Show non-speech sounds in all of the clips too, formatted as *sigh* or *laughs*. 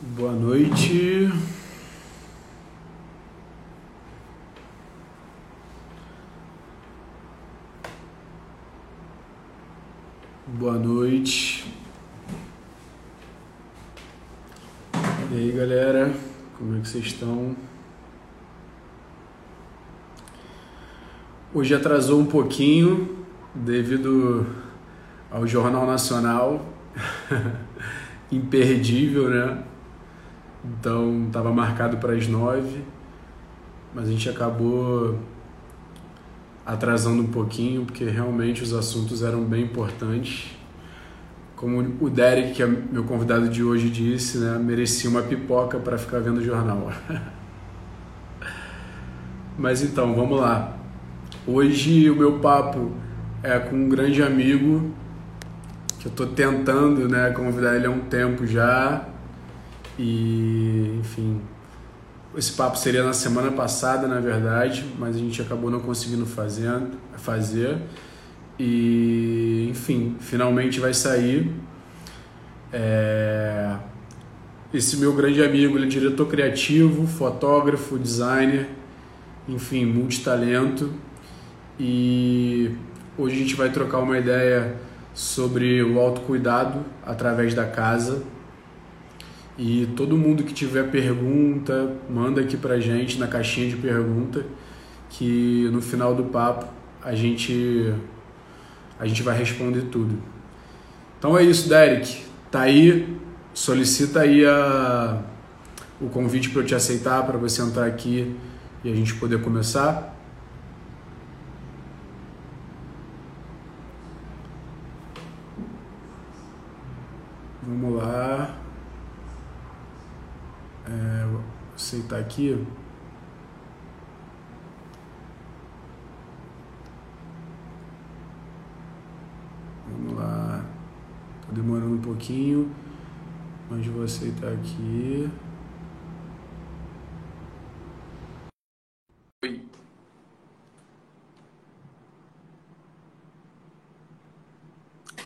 Boa noite. Boa noite. E aí, galera? Como é que vocês estão? Hoje atrasou um pouquinho devido ao Jornal Nacional. *laughs* Imperdível, né? Então estava marcado para as nove, mas a gente acabou atrasando um pouquinho porque realmente os assuntos eram bem importantes. Como o Derek, que é meu convidado de hoje, disse, né, merecia uma pipoca para ficar vendo o jornal. *laughs* Mas então, vamos lá. Hoje o meu papo é com um grande amigo que eu estou tentando né, convidar ele há um tempo já. E, enfim, esse papo seria na semana passada, na verdade, mas a gente acabou não conseguindo fazendo, fazer. E, enfim, finalmente vai sair. É... Esse meu grande amigo, ele é diretor criativo, fotógrafo, designer, enfim, multitalento. E hoje a gente vai trocar uma ideia sobre o autocuidado através da casa. E todo mundo que tiver pergunta, manda aqui pra gente na caixinha de pergunta, que no final do papo a gente a gente vai responder tudo. Então é isso, Derek. Tá aí, solicita aí a, o convite para eu te aceitar, para você entrar aqui e a gente poder começar. Vamos lá. É, vou aceitar aqui. Vamos lá. Tá demorando um pouquinho, mas vou aceitar aqui. Oi.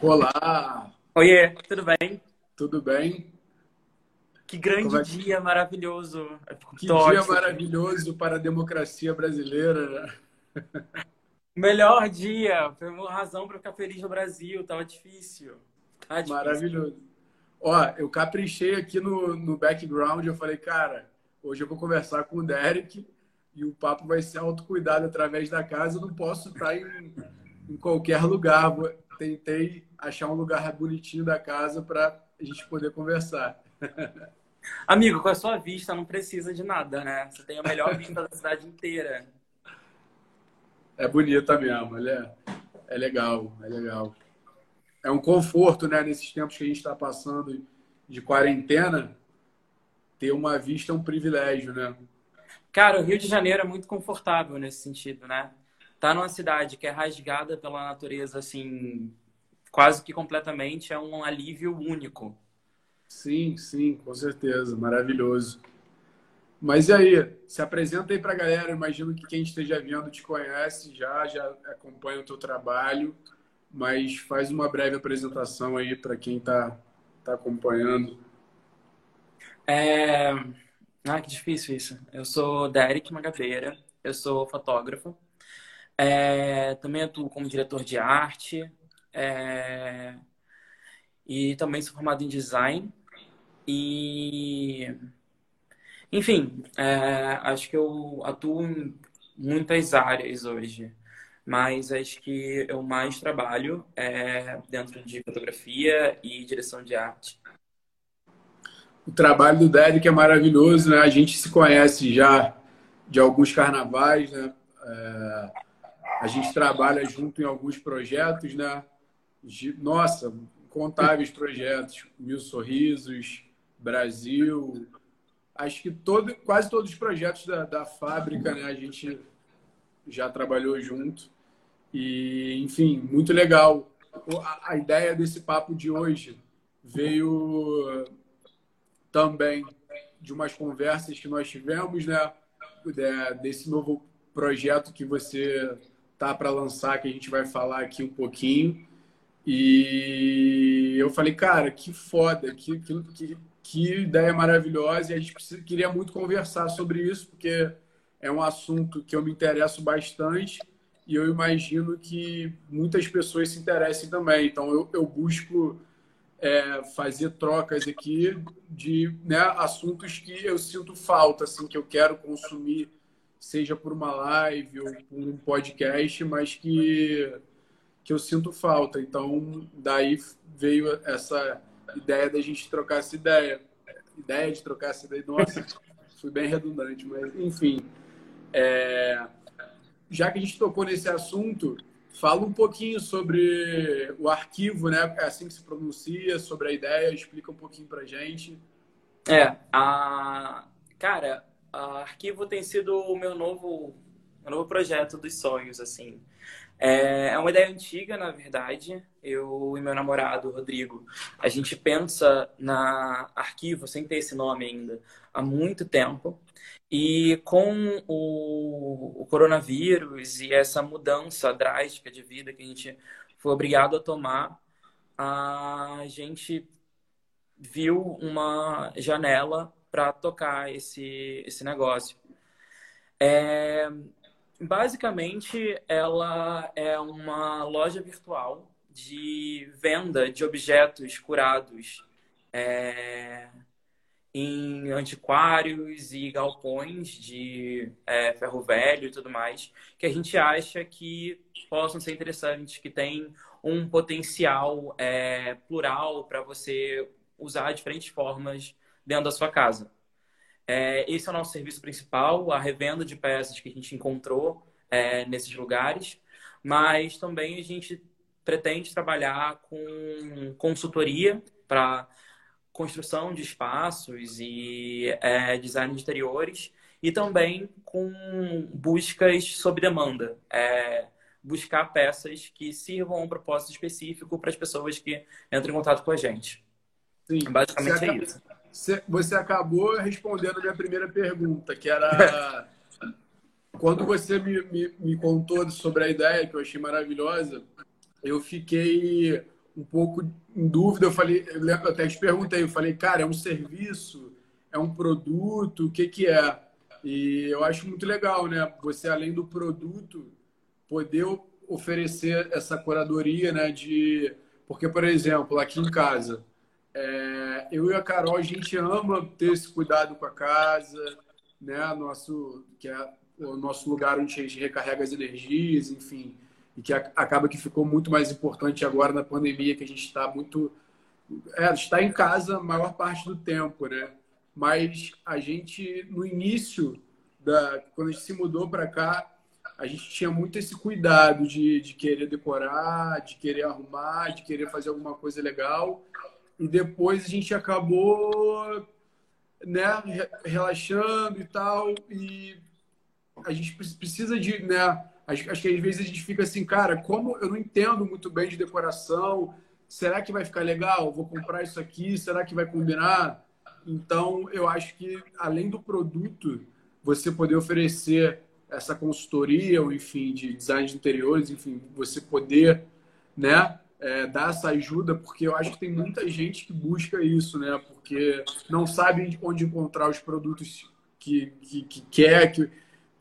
Olá, Oiê, tudo bem? tudo bem? Que grande é que- dia maravilhoso. Que torto. dia maravilhoso para a democracia brasileira. né? Melhor dia. Foi uma razão para ficar feliz no Brasil. Tava difícil. Tá difícil. Maravilhoso. Ó, eu caprichei aqui no, no background. Eu falei, cara, hoje eu vou conversar com o Derek e o papo vai ser autocuidado através da casa. Eu não posso estar em, em qualquer lugar. Tentei achar um lugar bonitinho da casa para a gente poder conversar. *laughs* Amigo, com a sua vista não precisa de nada, né? Você tem a melhor *laughs* vista da cidade inteira. É bonita mesmo, ele é, é legal, é legal. É um conforto, né, nesses tempos que a gente está passando de quarentena, ter uma vista é um privilégio, né? Cara, o Rio de Janeiro é muito confortável nesse sentido, né? Tá numa cidade que é rasgada pela natureza, assim, quase que completamente, é um alívio único. Sim, sim, com certeza, maravilhoso. Mas e aí, se apresenta aí para a galera. Imagino que quem esteja vendo te conhece já, já acompanha o teu trabalho, mas faz uma breve apresentação aí para quem está tá acompanhando. É... Ah, que difícil isso. Eu sou Derek Magabeira, eu sou fotógrafo. É, também atuo como diretor de arte. é, E também sou formado em design. E, enfim, é, acho que eu atuo em muitas áreas hoje. Mas acho que eu mais trabalho é dentro de fotografia e direção de arte. O trabalho do Derek é maravilhoso, né? A gente se conhece já de alguns carnavais, né? É, a gente trabalha junto em alguns projetos, né? De- nossa, incontáveis projetos, Mil Sorrisos, Brasil. Acho que todo, quase todos os projetos da, da fábrica, né? A gente já trabalhou junto. E, enfim, muito legal. A, a ideia desse papo de hoje veio também de umas conversas que nós tivemos, né? De- Desse novo projeto que você tá para lançar, que a gente vai falar aqui um pouquinho. E eu falei, cara, que foda, que, que, que que ideia maravilhosa e a gente precisa, queria muito conversar sobre isso, porque é um assunto que eu me interesso bastante e eu imagino que muitas pessoas se interessem também. Então, eu, eu busco é, fazer trocas aqui de né, assuntos que eu sinto falta, assim, que eu quero consumir, seja por uma live ou por um podcast, mas que, que eu sinto falta. Então, daí veio essa ideia da gente trocar essa ideia. Ideia de trocar essa ideia. Nossa, *laughs* fui bem redundante, mas enfim. É... Já que a gente tocou nesse assunto, Fala um pouquinho sobre o arquivo, né? É assim que se pronuncia, sobre a ideia, explica um pouquinho pra gente. É, a... cara, a arquivo tem sido o meu novo, meu novo projeto dos sonhos, assim. É, é uma ideia antiga, na verdade. Eu e meu namorado, Rodrigo, a gente pensa na arquivo, sem ter esse nome ainda, há muito tempo. E com o, o, coronavírus e essa mudança drástica de vida que a gente foi obrigado a tomar, a gente viu uma janela para tocar esse, esse negócio. É, basicamente, ela é uma loja virtual de venda de objetos curados. É, em antiquários e galpões de é, ferro velho e tudo mais, que a gente acha que possam ser interessantes, que tem um potencial é, plural para você usar diferentes formas dentro da sua casa. É, esse é o nosso serviço principal, a revenda de peças que a gente encontrou é, nesses lugares, mas também a gente pretende trabalhar com consultoria para construção de espaços e é, design de interiores e também com buscas sob demanda. É, buscar peças que sirvam a um propósito específico para as pessoas que entram em contato com a gente. Sim. Basicamente você é isso. Você acabou respondendo a minha primeira pergunta, que era *laughs* quando você me, me, me contou sobre a ideia, que eu achei maravilhosa, eu fiquei um pouco em dúvida. Eu falei, eu até te perguntei, eu falei, cara, é um serviço, é um produto, o que que é? E eu acho muito legal, né? Você além do produto poder oferecer essa curadoria, né? De porque, por exemplo, aqui em casa, é... eu e a Carol a gente ama ter esse cuidado com a casa, né? Nosso que é o nosso lugar onde a gente recarrega as energias, enfim e que acaba que ficou muito mais importante agora na pandemia, que a gente está muito. É, está em casa a maior parte do tempo, né? Mas a gente, no início, da, quando a gente se mudou para cá, a gente tinha muito esse cuidado de, de querer decorar, de querer arrumar, de querer fazer alguma coisa legal. E depois a gente acabou né, relaxando e tal. E a gente precisa de. Né, Acho, que às vezes a gente fica assim, cara, como eu não entendo muito bem de decoração, será que vai ficar legal? Vou comprar isso aqui, será que vai combinar? Então, eu acho que além do produto, você poder oferecer essa consultoria, ou enfim, de design de interiores, enfim, você poder, né, é, dar essa ajuda, porque eu acho que tem muita gente que busca isso, né, porque não sabe onde encontrar os produtos que, que, que quer, que,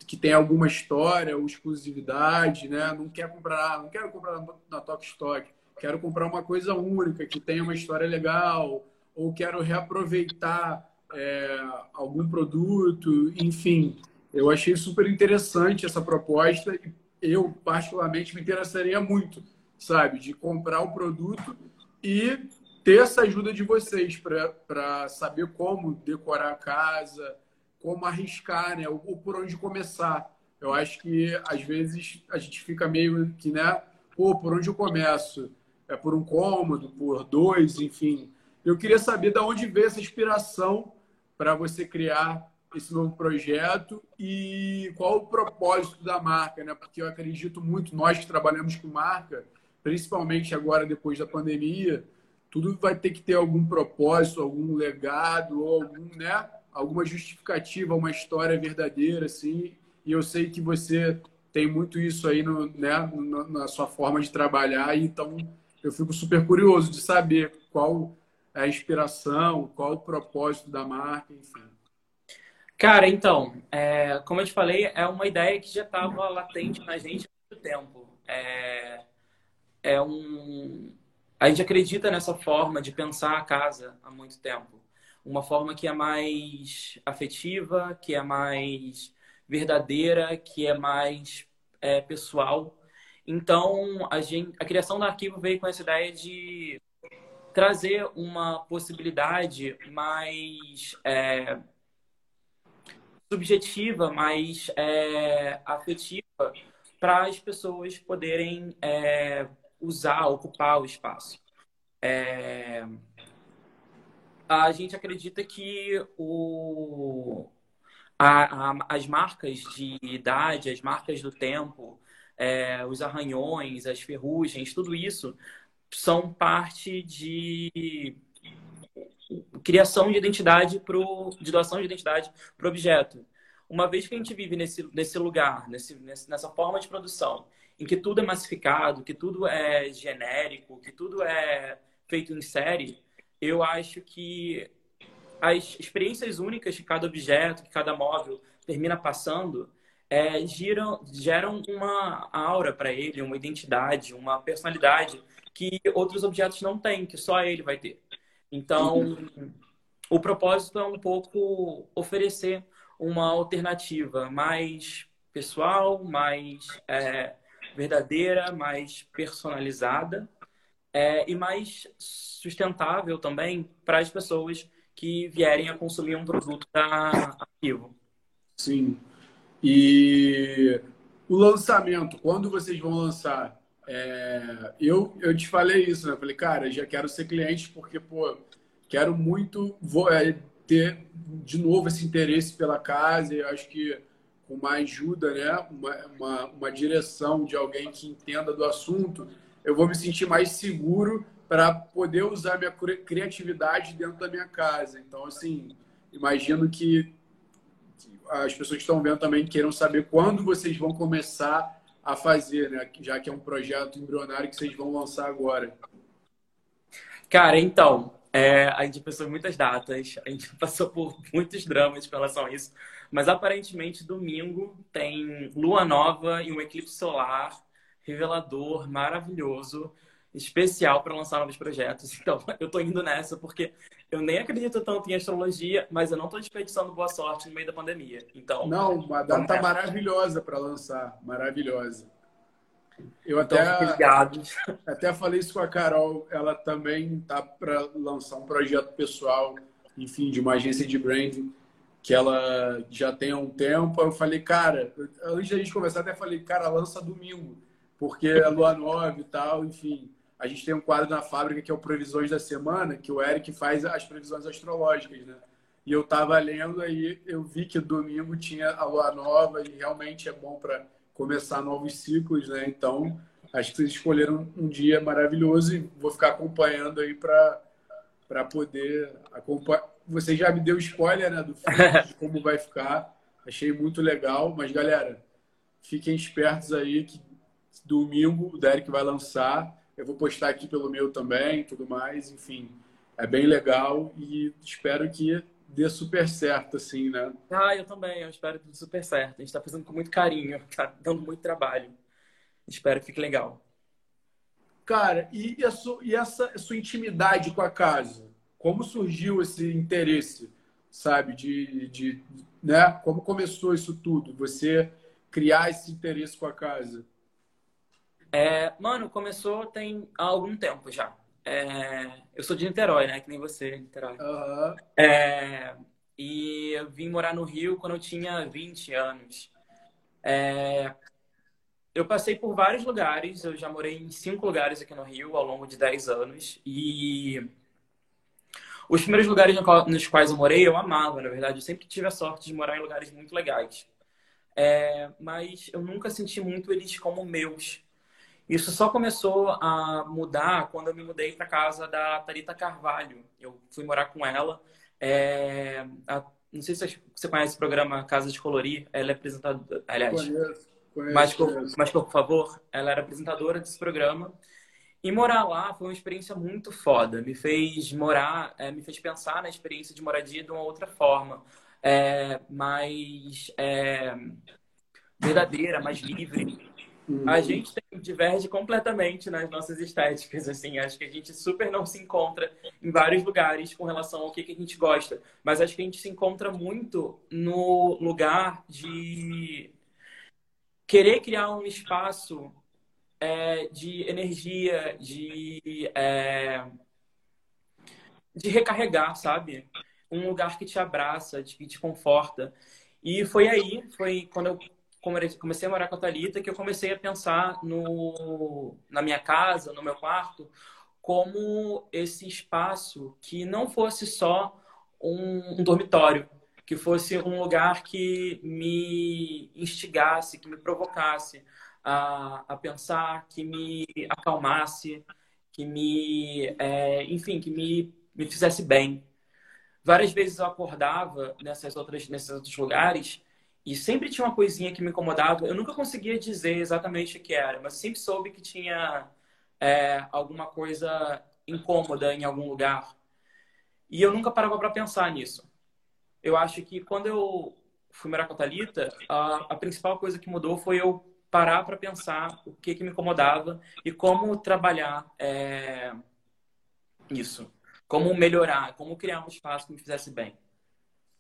que tem alguma história ou exclusividade, né? Não quer comprar, não quero comprar na Tok Stock, quero comprar uma coisa única que tenha uma história legal ou quero reaproveitar é, algum produto, enfim. Eu achei super interessante essa proposta e eu particularmente me interessaria muito, sabe, de comprar o produto e ter essa ajuda de vocês para saber como decorar a casa, como arriscar, né? Ou, por onde começar. Eu acho que às vezes a gente fica meio que, né? Pô, por onde eu começo? É por um cômodo, por dois, enfim. Eu queria saber de onde veio essa inspiração para você criar esse novo projeto e qual o propósito da marca, né? Porque eu acredito muito, nós que trabalhamos com marca, principalmente agora depois da pandemia, tudo vai ter que ter algum propósito, algum legado, ou algum, né? alguma justificativa, uma história verdadeira, assim. E eu sei que você tem muito isso aí no, né, na sua forma de trabalhar, então eu fico super curioso de saber qual a inspiração, qual o propósito da marca, enfim. Cara, então, é, como eu te falei, é uma ideia que já estava latente na gente há muito tempo. É, é um, a gente acredita nessa forma de pensar a casa há muito tempo. Uma forma que é mais afetiva, que é mais verdadeira, que é mais é, pessoal. Então, a, gente, a criação do arquivo veio com essa ideia de trazer uma possibilidade mais é, subjetiva, mais é, afetiva para as pessoas poderem é, usar, ocupar o espaço. É, a gente acredita que o, a, a, as marcas de idade, as marcas do tempo, é, os arranhões, as ferrugens, tudo isso são parte de criação de identidade pro, de doação de identidade para o objeto. Uma vez que a gente vive nesse, nesse lugar, nesse, nessa forma de produção, em que tudo é massificado, que tudo é genérico, que tudo é feito em série, eu acho que as experiências únicas que cada objeto, que cada móvel termina passando, é, giram, geram uma aura para ele, uma identidade, uma personalidade que outros objetos não têm, que só ele vai ter. Então, o propósito é um pouco oferecer uma alternativa mais pessoal, mais é, verdadeira, mais personalizada é, e mais sustentável também para as pessoas que vierem a consumir um produto da Arquivo. Sim. E o lançamento, quando vocês vão lançar? É, eu, eu te falei isso, né? Eu falei, cara, já quero ser cliente porque, pô, quero muito vou, é, ter de novo esse interesse pela casa. E acho que uma ajuda, né? Uma, uma, uma direção de alguém que entenda do assunto, eu vou me sentir mais seguro para poder usar minha criatividade dentro da minha casa. Então, assim, imagino que as pessoas que estão vendo também queiram saber quando vocês vão começar a fazer, né? Já que é um projeto embrionário que vocês vão lançar agora. Cara, então, é, a gente pensou em muitas datas, a gente *laughs* passou por muitos dramas com relação a isso, mas aparentemente domingo tem lua nova e um eclipse solar revelador, maravilhoso, especial para lançar novos projetos. *laughs* Então, eu tô indo nessa porque eu nem acredito tanto em astrologia, mas eu não tô desperdiçando boa sorte no meio da pandemia. Então, não, uma data é. maravilhosa para lançar, maravilhosa. Eu até, *laughs* até falei isso com a Carol, ela também tá para lançar um projeto pessoal, enfim, de uma agência de branding que ela já tem há um tempo. Eu falei, cara, antes da gente conversar, até falei, cara, lança domingo, porque é lua nova e tal, enfim. A gente tem um quadro na fábrica que é o Previsões da Semana, que o Eric faz as previsões astrológicas, né? E eu tava lendo aí, eu vi que domingo tinha a lua nova e realmente é bom para começar novos ciclos, né? Então, acho que vocês escolheram um dia maravilhoso e vou ficar acompanhando aí para para poder acompanhar. Você já me deu spoiler, né, do filme, *laughs* de como vai ficar. Achei muito legal, mas galera, fiquem espertos aí que domingo o Derek vai lançar eu vou postar aqui pelo meu também, tudo mais, enfim. É bem legal e espero que dê super certo, assim, né? Ah, eu também, eu espero que dê super certo. A gente está fazendo com muito carinho, *laughs* tá dando muito trabalho. Espero que fique legal. Cara, e, a sua, e essa sua intimidade com a casa? Como surgiu esse interesse, sabe? De, de, né? Como começou isso tudo? Você criar esse interesse com a casa? É, mano, começou tem algum tempo já. É, eu sou de Niterói, né? Que nem você, Niterói. Uhum. É, e eu vim morar no Rio quando eu tinha 20 anos. É, eu passei por vários lugares, eu já morei em cinco lugares aqui no Rio ao longo de 10 anos. E os primeiros lugares nos quais eu morei, eu amava, na verdade. Eu sempre tive a sorte de morar em lugares muito legais. É, mas eu nunca senti muito eles como meus. Isso só começou a mudar quando eu me mudei para casa da Tarita Carvalho. Eu fui morar com ela. É, a, não sei se você conhece o programa Casa de Colorir. Ela é apresentadora. Aliás, conheço, conheço, mas, conheço. mas por favor, ela era apresentadora desse programa. E morar lá foi uma experiência muito foda. Me fez morar, é, me fez pensar na experiência de moradia de uma outra forma. É, mais é, verdadeira, mais livre. A uhum. gente diverge completamente nas nossas estéticas, assim. Acho que a gente super não se encontra em vários lugares com relação ao que, que a gente gosta. Mas acho que a gente se encontra muito no lugar de querer criar um espaço é, de energia, de, é, de recarregar, sabe? Um lugar que te abraça, que te conforta. E foi aí, foi quando eu comecei a morar com a Thalita que eu comecei a pensar no, na minha casa, no meu quarto, como esse espaço que não fosse só um, um dormitório, que fosse um lugar que me instigasse, que me provocasse a, a pensar, que me acalmasse, que me, é, enfim, que me, me fizesse bem. Várias vezes eu acordava nessas outras, nesses outros lugares e sempre tinha uma coisinha que me incomodava. Eu nunca conseguia dizer exatamente o que era, mas sempre soube que tinha é, alguma coisa incômoda em algum lugar. E eu nunca parava para pensar nisso. Eu acho que quando eu fui morar com a Thalita, a, a principal coisa que mudou foi eu parar para pensar o que, que me incomodava e como trabalhar é, isso. Como melhorar, como criar um espaço que me fizesse bem.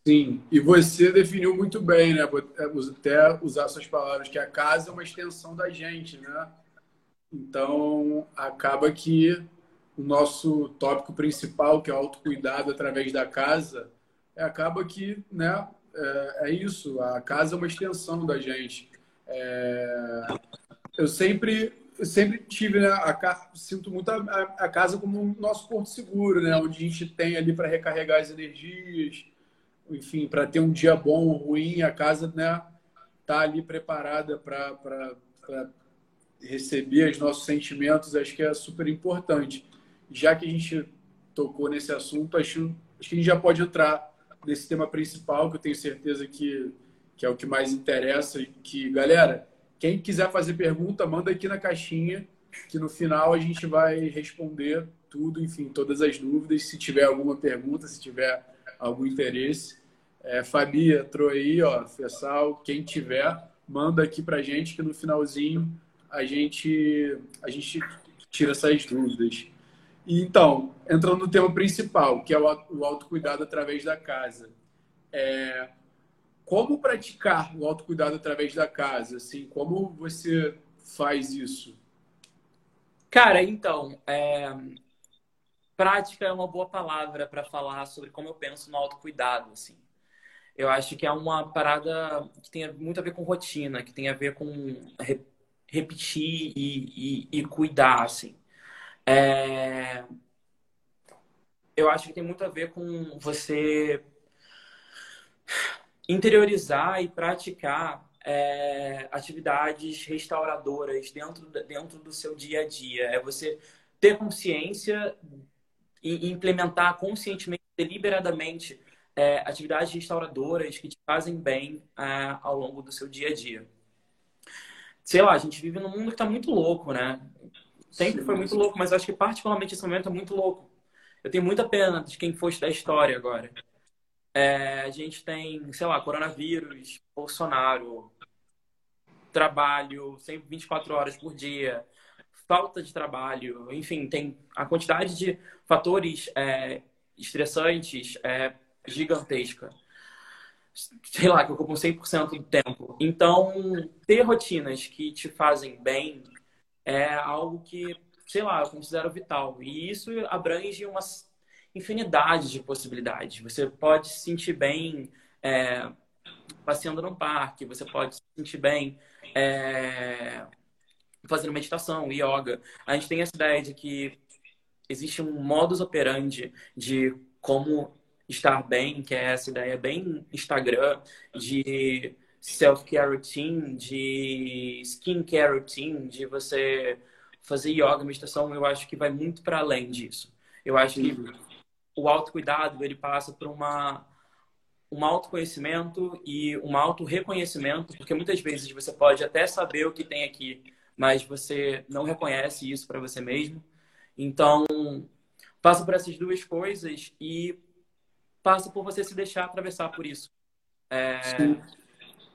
Sim, e você definiu muito bem, né? É, até usar suas palavras, que a casa é uma extensão da gente, né? Então, acaba que o nosso tópico principal, que é o autocuidado através da casa, é, acaba que, né? É, é, isso, a casa é uma extensão da gente. É, eu sempre eu sempre tive, né, a, sinto muito a, a, casa como um nosso porto seguro, né? Onde a gente tem ali para recarregar as energias, enfim, para ter um dia bom ou ruim, a casa né, tá ali preparada para receber os nossos sentimentos, acho que é super importante. Já que a gente tocou nesse assunto, acho, acho que a gente já pode entrar nesse tema principal, que eu tenho certeza que, que é o que mais interessa. Que, galera, quem quiser fazer pergunta, manda aqui na caixinha, que no final a gente vai responder tudo, enfim, todas as dúvidas. Se tiver alguma pergunta, se tiver algum interesse. É, Fabi entrou aí, ó, Fessal, quem tiver, manda aqui pra gente que no finalzinho a gente, a gente tira essas dúvidas. E, então, entrando no tema principal, que é o autocuidado através da casa. É, como praticar o autocuidado através da casa? Assim, como você faz isso? Cara, então, é... prática é uma boa palavra para falar sobre como eu penso no autocuidado, assim. Eu acho que é uma parada que tem muito a ver com rotina, que tem a ver com re repetir e, e, e, cuidar, assim. É... Eu acho que tem muito a ver com você interiorizar e praticar é, atividades restauradoras dentro, dentro do seu dia a dia. É você ter consciência e implementar conscientemente, deliberadamente é, atividades restauradoras que te fazem bem é, ao longo do seu dia a dia. Sei lá, a gente vive num mundo que está muito louco, né? Sempre foi muito louco, mas acho que particularmente esse momento é muito louco. Eu tenho muita pena de quem fosse da história agora. É, a gente tem, sei lá, coronavírus, Bolsonaro, trabalho sempre 24 horas por dia, falta de trabalho, enfim, tem a quantidade de fatores é, estressantes, é, gigantesca. Sei lá, que ocupam 100% do tempo. Então, ter rotinas que te fazem bem é algo que, sei lá, eu considero vital. E isso abrange uma infinidade de possibilidades. Você pode se sentir bem é, passeando no parque, você pode se sentir bem é, fazendo meditação, yoga. A gente tem essa ideia de que existe um modus operandi de como estar bem, que é essa ideia bem Instagram de self-care routine, de skincare routine, de você fazer yoga, meditação, eu acho que vai muito para além disso. Eu acho que o autocuidado, ele passa por uma um autoconhecimento e um auto-reconhecimento, porque muitas vezes você pode até saber o que tem aqui, mas você não reconhece isso para você mesmo. Então, passa por essas duas coisas e passa por você se deixar atravessar por isso. É,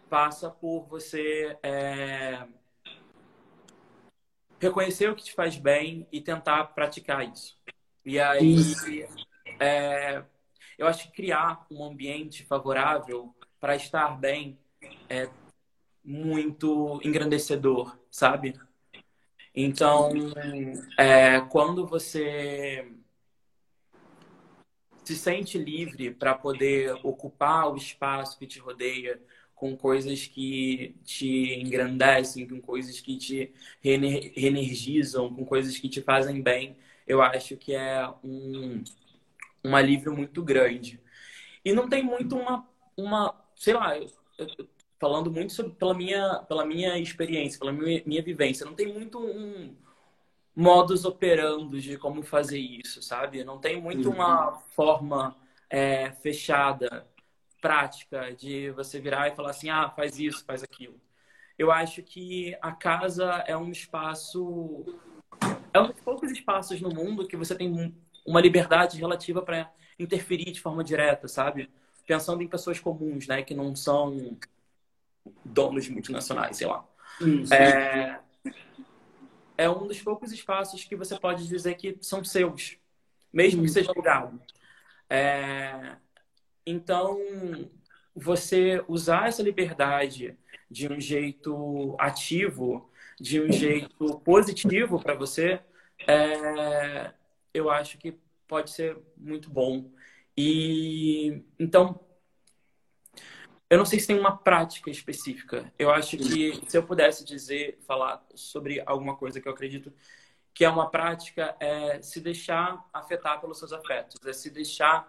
passa por você é, reconhecer o que te faz bem e tentar praticar isso. E aí, é, eu acho que criar um ambiente favorável para estar bem é muito engrandecedor, sabe? Então, é, quando você se sente livre para poder ocupar o espaço que te rodeia com coisas que te engrandecem, com coisas que te reenergizam, com coisas que te fazem bem, eu acho que é um, um alívio muito grande. E não tem muito uma, uma sei lá, eu, eu, falando muito sobre, pela, minha, pela minha experiência, pela minha, minha vivência. Não tem muito um modus operandi de como fazer isso, sabe? Não tem muito uma uhum. forma é, fechada, prática, de você virar e falar assim, ah, faz isso, faz aquilo. Eu acho que a casa é um espaço... É um dos poucos espaços no mundo que você tem uma liberdade relativa para interferir de forma direta, sabe? Pensando em pessoas comuns, né? Que não são donos multinacionais, sei lá. É, é um dos poucos espaços que você pode dizer que são seus, mesmo que seja alugado. É, então, você usar essa liberdade de um jeito ativo, de um jeito positivo para você, é, eu acho que pode ser muito bom. E então, eu não sei se tem uma prática específica. Eu acho que se eu pudesse dizer, falar sobre alguma coisa que eu acredito que é uma prática, é se deixar afetar pelos seus afetos, é se deixar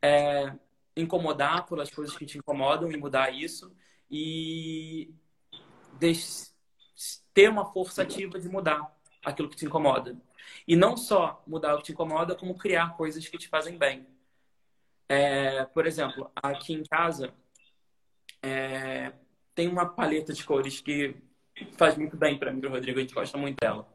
é, incomodar pelas coisas que te incomodam e mudar isso e ter uma força ativa de mudar aquilo que te incomoda. E não só mudar o que te incomoda, como criar coisas que te fazem bem. É, por exemplo, aqui em casa, é, tem uma paleta de cores que faz muito bem para mim e Rodrigo, a gente gosta muito dela.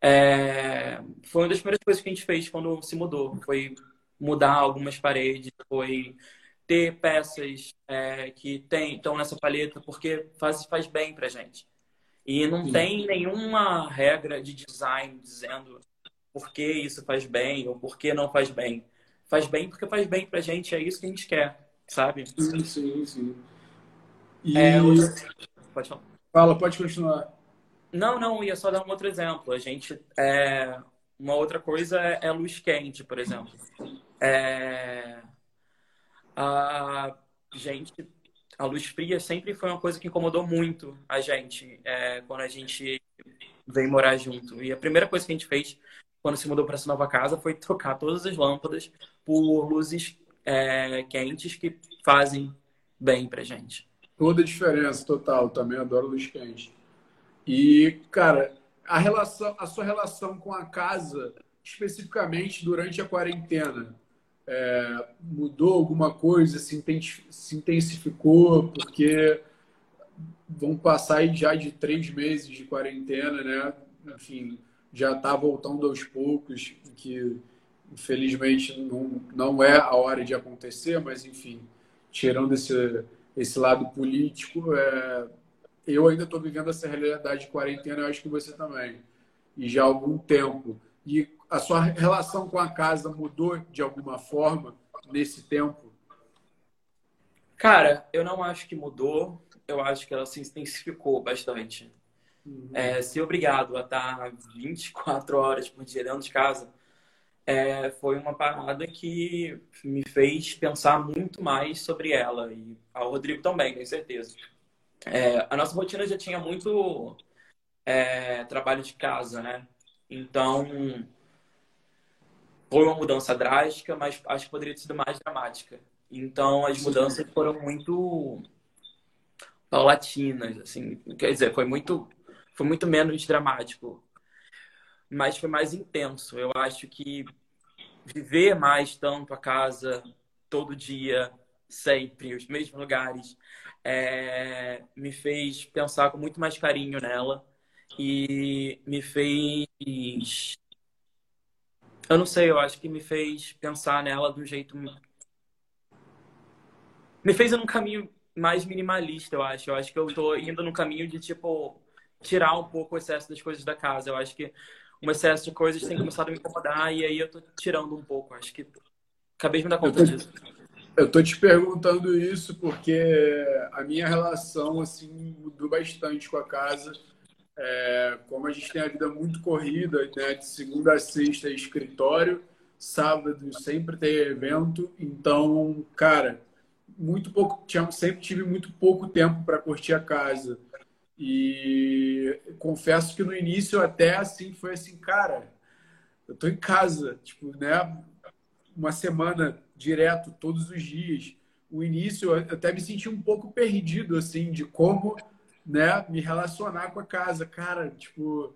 É, foi uma das primeiras coisas que a gente fez quando se mudou, foi mudar algumas paredes, foi ter peças é, que estão nessa paleta porque faz, faz bem pra gente. E não Sim. tem nenhuma regra de design dizendo por que isso faz bem ou por que não faz bem. Faz bem porque faz bem pra gente, é isso que a gente quer, sabe? Sim, sim, sim. E... É, outra... Pode falar. Fala, pode continuar. Não, não, ia só dar um outro exemplo. A gente. É... Uma outra coisa é, é luz quente, por exemplo. É... A gente. A luz fria sempre foi uma coisa que incomodou muito a gente é, quando a gente veio morar junto. E a primeira coisa que a gente fez quando se mudou para essa nova casa foi trocar todas as lâmpadas por luzes é, quentes que fazem bem pra gente. Toda a diferença, total. Também adoro luz quente. E, cara, a, relação, a sua relação com a casa, especificamente durante a quarentena, é, mudou alguma coisa? Se, intensificou? Porque vão passar já de três meses de quarentena, né? Enfim, já está voltando aos poucos, que infelizmente não, não é a hora de acontecer, mas enfim, tirando esse esse lado político, é... eu ainda estou vivendo essa realidade de quarentena, eu acho que você também, e já há algum tempo. E a sua relação com a casa mudou de alguma forma nesse tempo? Cara, eu não acho que mudou, eu acho que ela se intensificou bastante. Uhum. É, ser obrigado a estar 24 horas por dia dentro de casa é, foi uma parada que me fez pensar muito mais sobre ela. E ao Rodrigo também, com certeza. É, a nossa rotina já tinha muito é, trabalho de casa, né? Então, foi uma mudança drástica, mas acho que poderia ter sido mais dramática. Então, as mudanças foram muito paulatinas, assim. Quer dizer, foi muito, foi muito menos dramático mas foi mais intenso. Eu acho que viver mais tanto a casa todo dia, sempre, os mesmos lugares, é, me fez pensar com muito mais carinho nela e me fez Eu não sei, eu acho que me fez pensar nela de um jeito. Me fez ir num caminho mais minimalista, eu acho. Eu acho que eu tô indo no caminho de, tipo, tirar um pouco o excesso das coisas da casa. Eu acho que um excesso de coisas tem começado a me incomodar e aí eu tô tirando um pouco. Acho que acabei de me dar conta eu tô, disso. Eu tô te perguntando isso porque a minha relação, assim, mudou bastante com a casa é, como a gente tem a vida muito corrida, né, de segunda a sexta é escritório, sábado sempre tem evento, então, cara, muito pouco, tinha, sempre tive muito pouco tempo para curtir a casa. E confesso que no início até assim foi assim, cara, eu tô em casa, tipo, né, uma semana direto todos os dias. O início eu até me senti um pouco perdido assim de como né, me relacionar com a casa. Cara, tipo,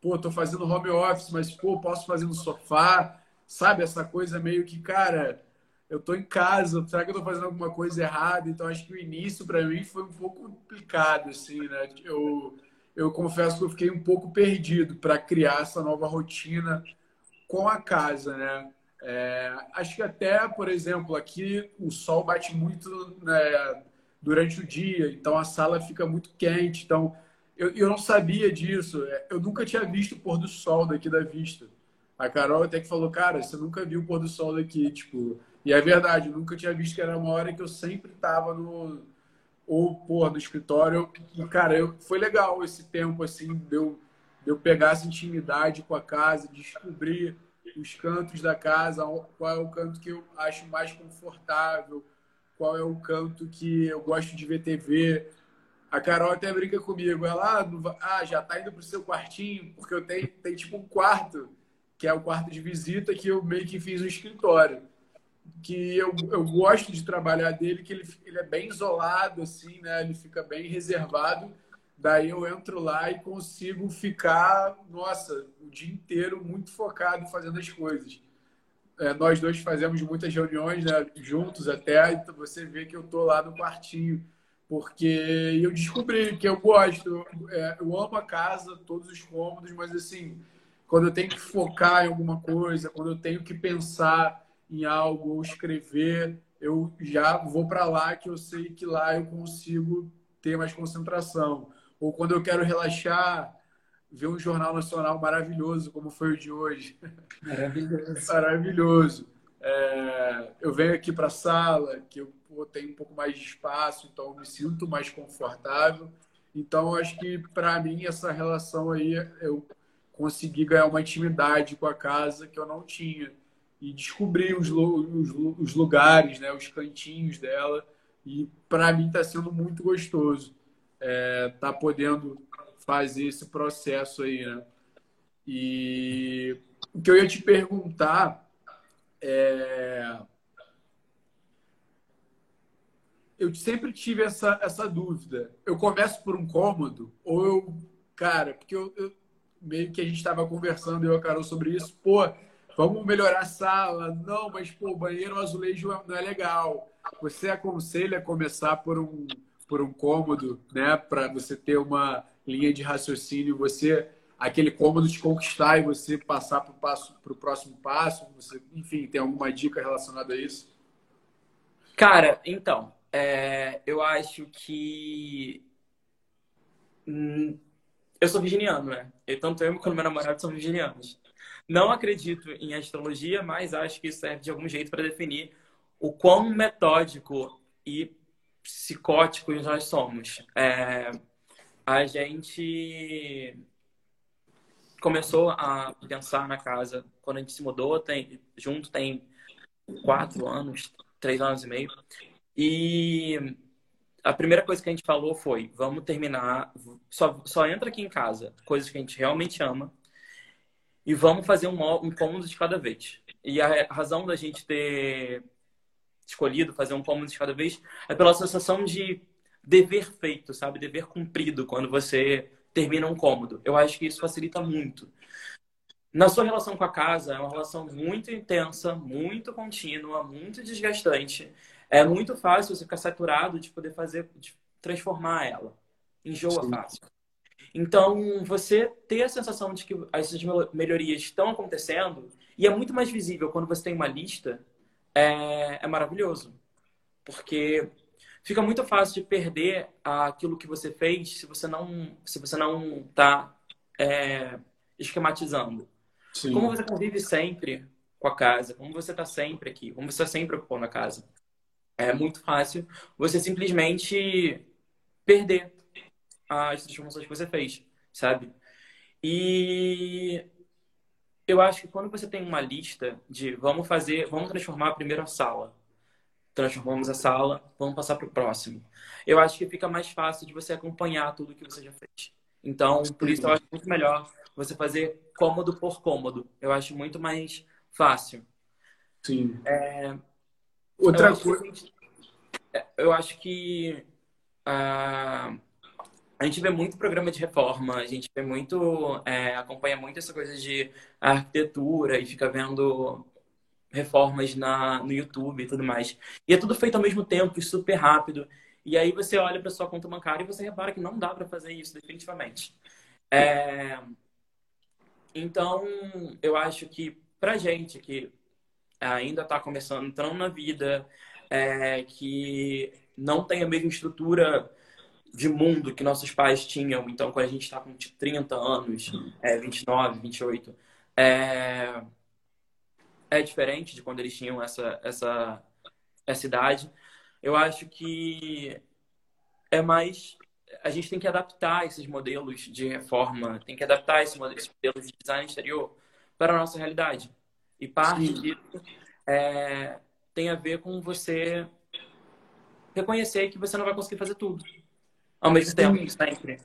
pô, tô fazendo home office, mas, pô, posso fazer no sofá, sabe? Essa coisa meio que, cara, eu tô em casa, será que eu tô fazendo alguma coisa errada? Então, acho que o início, para mim, foi um pouco complicado, assim, né? Eu, eu confesso que eu fiquei um pouco perdido para criar essa nova rotina com a casa, né? É, acho que até, por exemplo, aqui o sol bate muito né, durante o dia, então a sala fica muito quente. Então, eu, eu não sabia disso. Eu nunca tinha visto o pôr do sol daqui da vista. A Carol até que falou, cara, você nunca viu o pôr do sol daqui, tipo. E é verdade, eu nunca tinha visto que era uma hora que eu sempre tava no ou porra, no escritório. E, cara, eu, foi legal esse tempo assim, de eu, de eu pegar essa intimidade com a casa, descobrir os cantos da casa, qual é o canto que eu acho mais confortável, qual é o canto que eu gosto de ver TV. A Carol até brinca comigo. Ela, ah, ah já tá indo pro seu quartinho, porque eu tenho, tenho tipo um quarto, que é o quarto de visita, que eu meio que fiz um escritório. Que eu, eu gosto de trabalhar dele, que ele, ele é bem isolado, assim, né? Ele fica bem reservado. Daí eu entro lá e consigo ficar, nossa, o dia inteiro muito focado fazendo as coisas é, nós dois fazemos muitas reuniões né, juntos até, então você vê que eu tô lá no quartinho, porque eu descobri que eu gosto, é, eu amo a casa, todos os cômodos, mas assim, quando eu tenho que focar em alguma coisa, quando eu tenho que pensar em algo ou escrever, eu já vou para lá que eu sei que lá eu consigo ter mais concentração. Ou quando eu quero relaxar, ver um jornal nacional maravilhoso como foi o de hoje. Maravilhoso. *laughs* maravilhoso. É, eu venho aqui para a sala, que eu pô, tenho um pouco mais de espaço, então me sinto mais confortável. Então, acho que para mim essa relação aí, eu consegui ganhar uma intimidade com a casa que eu não tinha. E descobrir os, os, os lugares, né, os cantinhos dela. E para mim está sendo muito gostoso. É, tá podendo fazer esse processo aí, né? E o que eu ia te perguntar é... Eu sempre tive essa, essa dúvida. Eu começo por um cômodo ou eu... Cara, porque eu, eu meio que a gente estava conversando, eu e a Carol, sobre isso. Pô, vamos melhorar a sala. Não, mas, pô, banheiro azulejo não é legal. Você aconselha começar por um, por um cômodo, né? Para você ter uma linha de raciocínio, você aquele cômodo de conquistar e você passar para o passo para o próximo passo, você, enfim, tem alguma dica relacionada a isso? Cara, então, é, eu acho que hum, eu sou virginiano, né? E tanto eu quanto meu namorado são virginianos. Não acredito em astrologia, mas acho que isso serve de algum jeito para definir o quão metódico e psicóticos nós somos. É, a gente começou a pensar na casa quando a gente se mudou, tem, junto tem quatro anos, três anos e meio. E a primeira coisa que a gente falou foi: vamos terminar, só, só entra aqui em casa coisas que a gente realmente ama e vamos fazer um, um cômodo de cada vez. E a razão da gente ter escolhido fazer um cômodo de cada vez é pela sensação de dever feito, sabe? Dever cumprido quando você termina um cômodo. Eu acho que isso facilita muito. Na sua relação com a casa, é uma relação muito intensa, muito contínua, muito desgastante. É muito fácil você ficar saturado de poder fazer, de transformar ela. Enjoa Sim. fácil. Então, você ter a sensação de que essas melhorias estão acontecendo E é muito mais visível quando você tem uma lista, é, é maravilhoso. Porque fica muito fácil de perder aquilo que você fez se você não se você não está é, esquematizando. Sim. Como você convive sempre com a casa, como você está sempre aqui, como você está sempre ocupando a casa, é muito fácil você simplesmente perder as transformações que você fez, sabe? E eu acho que quando você tem uma lista de vamos fazer, vamos transformar primeiro a sala, transformamos a sala, vamos passar para o próximo. Eu acho que fica mais fácil de você acompanhar tudo que você já fez. Então, por isso eu acho muito melhor você fazer cômodo por cômodo. Eu acho muito mais fácil. Sim. É... Outra coisa. Eu acho que uh, a gente vê muito programa de reforma, a gente vê muito, é, acompanha muito essa coisa de arquitetura e fica vendo reformas na, no YouTube e tudo mais. E é tudo feito ao mesmo tempo super rápido. E aí você olha para sua conta bancária e você repara que não dá para fazer isso, definitivamente. É... Então, eu acho que para gente que ainda está começando, entrando na vida, é, que não tem a mesma estrutura de mundo que nossos pais tinham, então quando a gente está com tipo, 30 anos, é, 29, 28, é, é diferente de quando eles tinham essa, essa, essa idade. Eu acho que é mais. A gente tem que adaptar esses modelos de reforma, tem que adaptar esses modelos, de design exterior para a nossa realidade. E parte Sim. disso é, tem a ver com você reconhecer que você não vai conseguir fazer tudo ao mesmo Sim. tempo, sempre.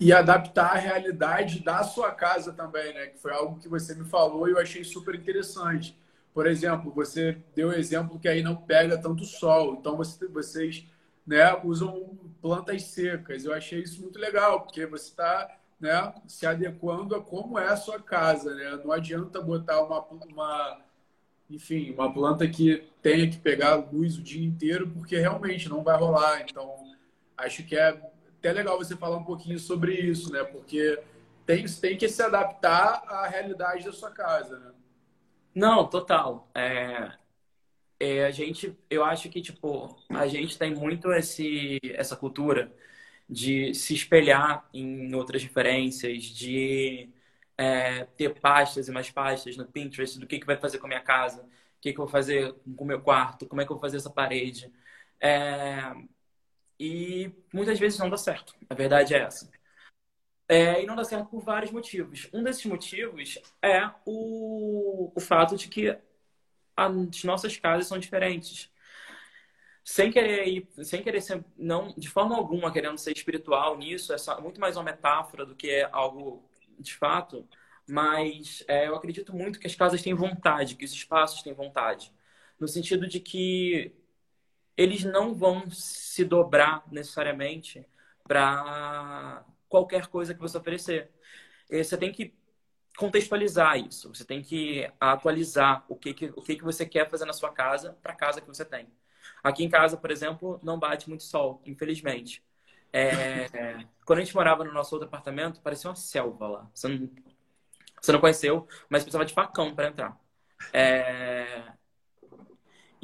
E adaptar a realidade da sua casa também, né? Que foi algo que você me falou e eu achei super interessante. Por exemplo, você deu exemplo que aí não pega tanto sol, então você, vocês né, usam plantas secas. Eu achei isso muito legal, porque você está né, se adequando a como é a sua casa. Né? Não adianta botar uma, uma, enfim, uma planta que tenha que pegar luz o dia inteiro, porque realmente não vai rolar. Então, acho que é até legal você falar um pouquinho sobre isso, né? Porque tem, tem que se adaptar à realidade da sua casa, né? Não, total. É, é, a gente, eu acho que tipo a gente tem muito esse, essa cultura de se espelhar em outras referências, de é, ter pastas e mais pastas no Pinterest do que, que vai fazer com a minha casa, o que, que eu vou fazer com o meu quarto, como é que eu vou fazer essa parede. É, e muitas vezes não dá certo. A verdade é essa. É, e não dá certo por vários motivos. Um desses motivos é o, o fato de que as nossas casas são diferentes. Sem querer ir, sem querer ser, não, de forma alguma querendo ser espiritual nisso, é só, muito mais uma metáfora do que é algo de fato. Mas é, eu acredito muito que as casas têm vontade, que os espaços têm vontade. No sentido de que eles não vão se dobrar necessariamente para qualquer coisa que você oferecer. Você tem que contextualizar isso, você tem que atualizar o que, que, o que, que você quer fazer na sua casa para a casa que você tem. Aqui em casa, por exemplo, não bate muito sol, infelizmente. É, *laughs* quando a gente morava no nosso outro apartamento, parecia uma selva lá. Você não, você não conheceu, mas precisava de facão para entrar. É,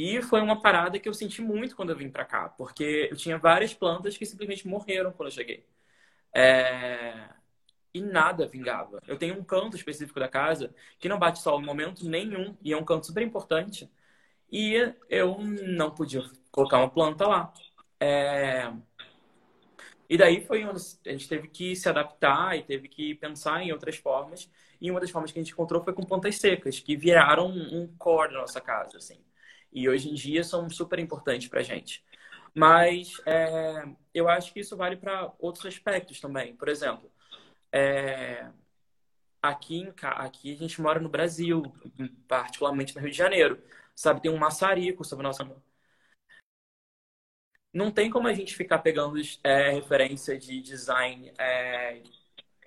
e foi uma parada que eu senti muito quando eu vim para cá, porque eu tinha várias plantas que simplesmente morreram quando eu cheguei. É... E nada vingava. Eu tenho um canto específico da casa que não bate sol em momento nenhum, e é um canto super importante. E eu não podia colocar uma planta lá. É... E daí foi onde a gente teve que se adaptar e teve que pensar em outras formas. E uma das formas que a gente encontrou foi com plantas secas, que viraram um core da nossa casa, assim e hoje em dia são super importantes para a gente. Mas é, eu acho que isso vale para outros aspectos também. Por exemplo, é, aqui, aqui a gente mora no Brasil, particularmente no Rio de Janeiro. Sabe, tem um maçarico sobre a nossa. Não tem como a gente ficar pegando é, referência de design é,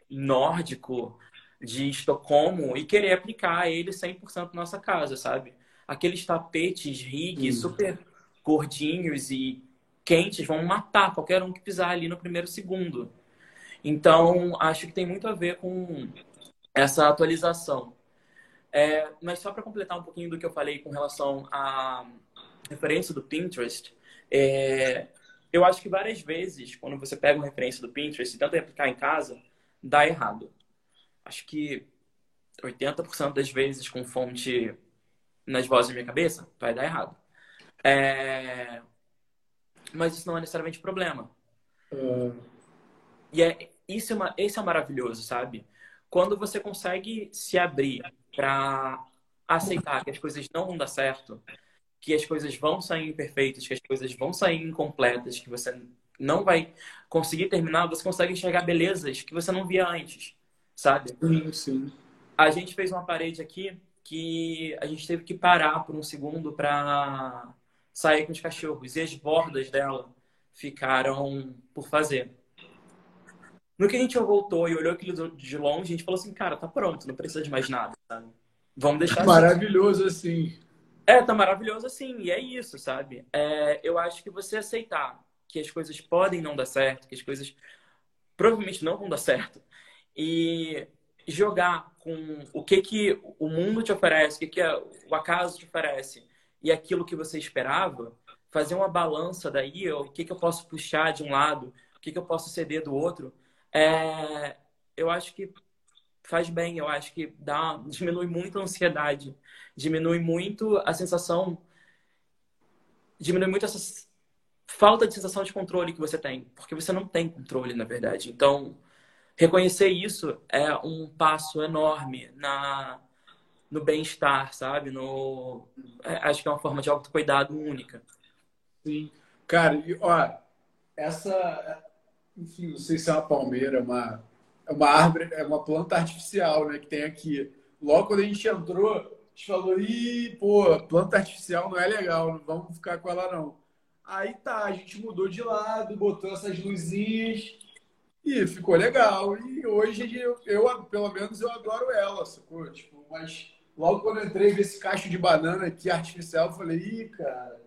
nórdico de Estocolmo e querer aplicar ele 100% na nossa casa, sabe? Aqueles tapetes rig super gordinhos e quentes vão matar qualquer um que pisar ali no primeiro segundo. Então, acho que tem muito a ver com essa atualização. É, mas só para completar um pouquinho do que eu falei com relação à referência do Pinterest, é, eu acho que várias vezes, quando você pega uma referência do Pinterest e tenta aplicar em casa, dá errado. Acho que 80% das vezes com fonte nas vozes da minha cabeça, vai dar errado. É... Mas isso não é necessariamente problema. Uh... E é, isso é uma, é maravilhoso, sabe? Quando você consegue se abrir para aceitar que as coisas não vão dar certo, que as coisas vão sair imperfeitas, que as coisas vão sair incompletas, que você não vai conseguir terminar, você consegue enxergar belezas que você não via antes, sabe? Sim, sim. A gente fez uma parede aqui que a gente teve que parar por um segundo para sair com os cachorros e as bordas dela ficaram por fazer. No que a gente voltou e olhou aquilo de longe, a gente falou assim, cara, tá pronto, não precisa de mais nada, sabe? Vamos deixar assim. Maravilhoso assim. É, tá maravilhoso assim, e é isso, sabe? É, eu acho que você aceitar que as coisas podem não dar certo, que as coisas provavelmente não vão dar certo, e jogar com o que que o mundo te oferece, o que que o acaso te oferece e aquilo que você esperava, fazer uma balança daí, o que que eu posso puxar de um lado, o que que eu posso ceder do outro, é, eu acho que faz bem, eu acho que dá, *laughs* diminui muito a ansiedade, diminui muito a sensação, diminui muito essa falta de sensação de controle que você tem, porque você não tem controle, na verdade. Então, reconhecer isso é um passo enorme na no bem-estar, sabe? No é, acho que é uma forma de autocuidado única. Sim. Cara, e, ó, essa enfim, não sei se é uma palmeira, uma é uma árvore, é uma planta artificial, né, que tem aqui. Logo quando a gente entrou, a gente falou: "Ih, pô, planta artificial não é legal, não vamos ficar com ela não". Aí tá, a gente mudou de lado, botou essas luzinhas e ficou legal. E hoje eu, eu pelo menos, eu adoro ela, sacou? Tipo, mas logo quando eu entrei esse cacho de banana aqui artificial, eu falei, ih, cara,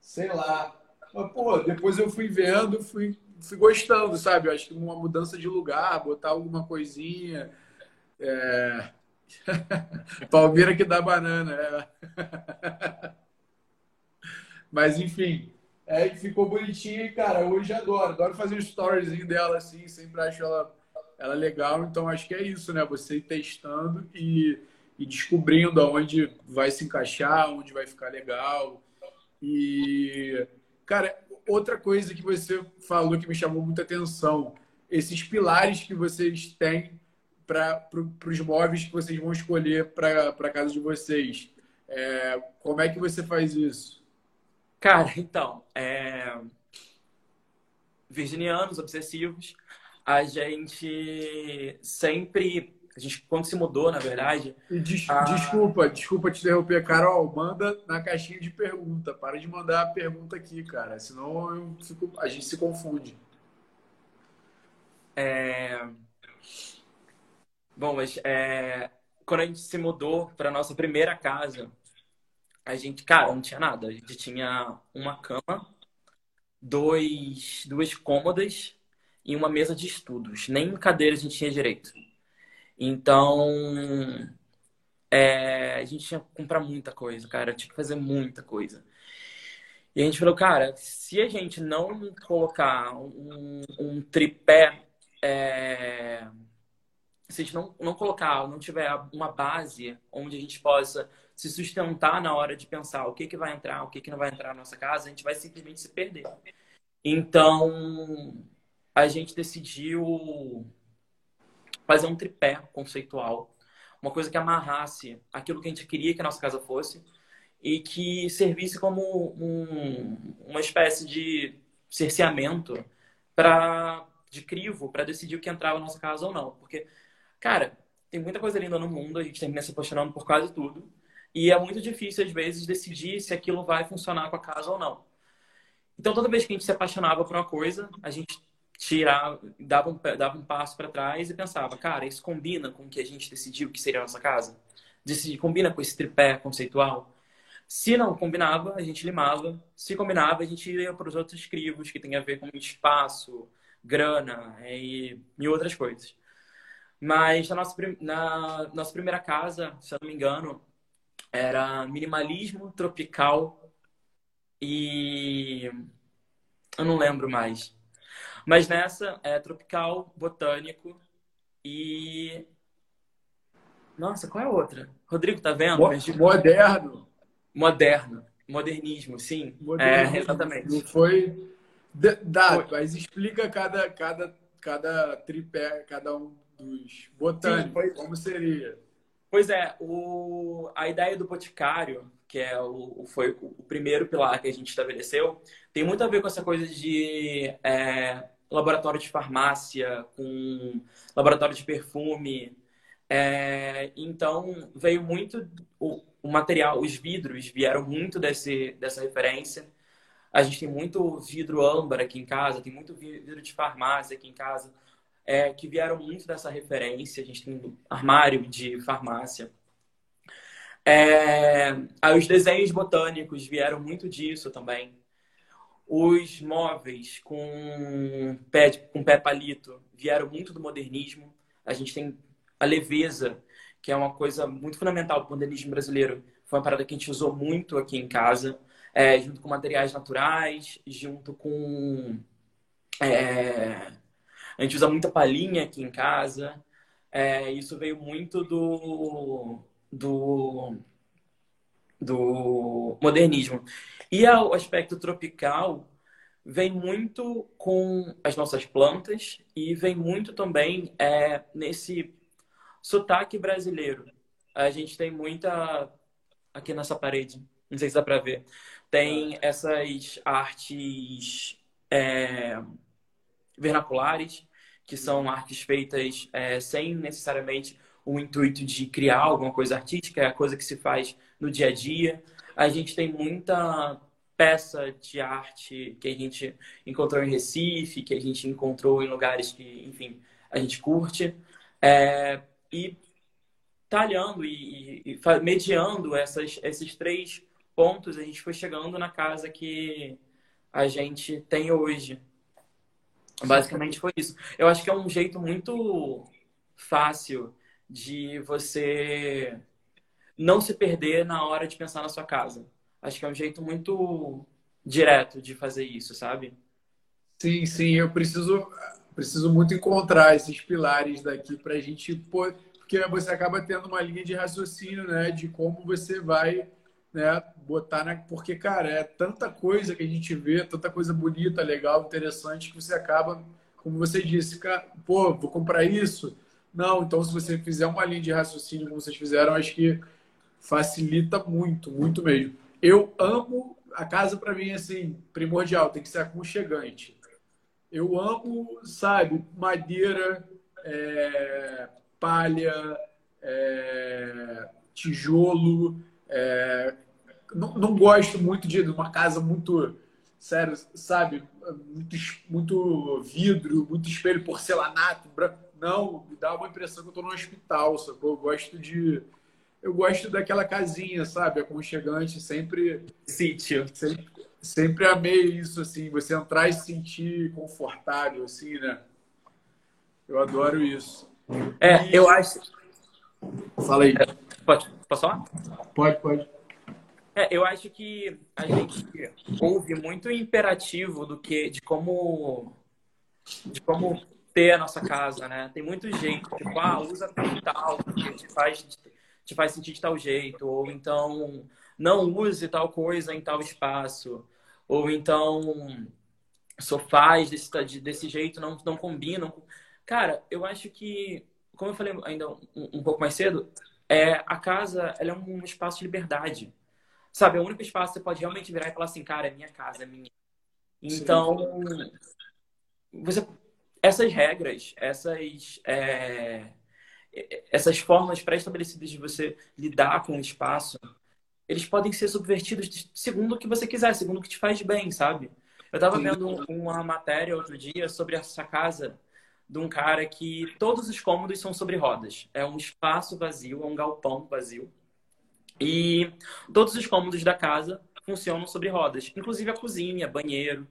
sei lá. Mas, pô, depois eu fui vendo, fui, fui gostando, sabe? Eu acho que uma mudança de lugar, botar alguma coisinha. É... *laughs* Palmeira que dá banana. É. *laughs* Mas, enfim, é, ficou bonitinha e, cara, hoje adoro. Adoro fazer um storyzinho dela assim, sempre acho ela, ela legal. Então, acho que é isso, né? Você ir testando e, e descobrindo aonde vai se encaixar, onde vai ficar legal. E, cara, outra coisa que você falou que me chamou muita atenção: esses pilares que vocês têm para pro, os móveis que vocês vão escolher para a casa de vocês. É, como é que você faz isso? Cara, *laughs* então, é... virginianos obsessivos, a gente sempre, a gente quando se mudou, na verdade. Des a... Desculpa, desculpa te interromper, Carol. Manda na caixinha de pergunta. Para de mandar a pergunta aqui, cara. Senão fico... a gente se confunde. É... Bom, mas é... quando a gente se mudou para nossa primeira casa, a gente, cara, não tinha nada. A gente tinha uma cama, dois, duas cômodas e uma mesa de estudos. Nem cadeira a gente tinha direito. Então, é, a gente tinha que comprar muita coisa, cara. Tinha que fazer muita coisa. E a gente falou, cara, se a gente não colocar um, um tripé, é, se a gente não, não colocar, não tiver uma base onde a gente possa se sustentar na hora de pensar o que, que vai entrar, o que, que não vai entrar na nossa casa, a gente vai simplesmente se perder. Então, a gente decidiu fazer um tripé conceitual, uma coisa que amarrasse aquilo que a gente queria que a nossa casa fosse e que servisse como um, uma espécie de cerceamento para de crivo para decidir o que entrava na nossa casa ou não. Porque, cara, tem muita coisa linda no mundo, a gente termina se apaixonando por quase tudo. E é muito difícil, às vezes, decidir se aquilo vai funcionar com a casa ou não. Então, toda vez que a gente se apaixonava por uma coisa, a gente tirava, dava um, dava um passo para trás e pensava, cara, isso combina com o que a gente decidiu que seria a nossa casa? Decidir, combina com esse tripé conceitual? Se não combinava, a gente limava. Se combinava, a gente ia para os outros crivos que tem a ver com espaço, grana e, e outras coisas. Mas na nossa, na nossa primeira casa, se eu não me engano, era minimalismo, tropical e. Eu não lembro mais. Mas nessa é tropical, botânico e. Nossa, qual é a outra? Rodrigo, tá vendo? Moderno. Moderno. Modernismo, sim. Modernismo. É, exatamente. Não foi. Dá, mas explica cada, cada, cada tripé, cada um dos botânicos, sim, foi... como seria. Pois é, o... a ideia do boticário, que é o, foi o primeiro pilar que a gente estabeleceu, tem muito a ver com essa coisa de é, laboratório de farmácia, com laboratório de perfume. É, então, veio muito o, o, material, os vidros vieram muito desse, dessa referência. A gente tem muito vidro âmbar aqui em casa, tem muito vidro de farmácia aqui em casa, é, que vieram muito dessa referência. A gente tem armário de farmácia. É, os desenhos botânicos vieram muito disso também. Os móveis com pé, com pé palito vieram muito do modernismo. A gente tem a leveza, que é uma coisa muito fundamental para o modernismo brasileiro. Foi uma parada que a gente usou muito aqui em casa, é, junto com materiais naturais, junto com. É, a gente usa muita palhinha aqui em casa. É, isso veio muito do, do, do modernismo. E o aspecto tropical vem muito com as nossas plantas e vem muito também é, nesse sotaque brasileiro. A gente tem muita aqui nessa parede, não sei se dá para ver, tem essas artes é, vernaculares que são artes feitas é, sem necessariamente o intuito de criar alguma coisa artística, é a coisa que se faz no dia a dia. A gente tem muita peça de arte que a gente encontrou em Recife, que a gente encontrou em lugares que, enfim, a gente curte. É, e talhando e, e, e, mediando essas, esses três pontos, a gente foi chegando na casa que a gente tem hoje. Basicamente foi isso. Eu acho que é um jeito muito fácil de você não se perder na hora de pensar na sua casa. Acho que é um jeito muito direto de fazer isso, sabe? Sim, sim. Eu preciso, preciso muito encontrar esses pilares daqui para a gente pôr, porque você acaba tendo uma linha de raciocínio, né, de como você vai, né, botar na, porque cara, é tanta coisa que a gente vê, tanta coisa bonita, legal, interessante que você acaba, como você disse, cara, pô, vou comprar isso. Não, então se você fizer uma linha de raciocínio como vocês fizeram, acho que facilita muito, muito mesmo. Eu amo a casa para mim assim primordial, tem que ser aconchegante. Eu amo, sabe, madeira, é, palha, é, tijolo. É, não, não, gosto muito de uma casa muito, sério, sabe, muito, muito vidro, muito espelho porcelanato. Não, me dá uma impressão que eu estou no hospital, sacou? Eu gosto de eu gosto daquela casinha, sabe? Aconchegante, sempre. Sítio. Sempre, sempre amei isso, assim, você entrar e se sentir confortável, assim, né? Eu adoro isso. É, e... eu acho. Fala aí. É, pode, posso falar? Pode, pode. É, eu acho que a gente ouve muito imperativo do que de como de como ter a nossa casa, né? Tem muito jeito, tipo, ah, usa tal, que te faz te faz sentir de tal jeito, ou então não use tal coisa em tal espaço, ou então sofás desse, desse jeito não, não combinam. Cara, eu acho que, como eu falei ainda um, um pouco mais cedo, é, a casa ela é um espaço de liberdade. Sabe, é o único espaço que você pode realmente virar e falar assim, cara, é minha casa, é minha. Então, você, essas regras, essas é, essas formas pré-estabelecidas de você lidar com o espaço, eles podem ser subvertidos segundo o que você quiser, segundo o que te faz bem, sabe? Eu estava vendo uma matéria outro dia sobre essa casa de um cara que todos os cômodos são sobre rodas. É um espaço vazio, é um galpão vazio. E todos os cômodos da casa funcionam sobre rodas, inclusive a cozinha, banheiro.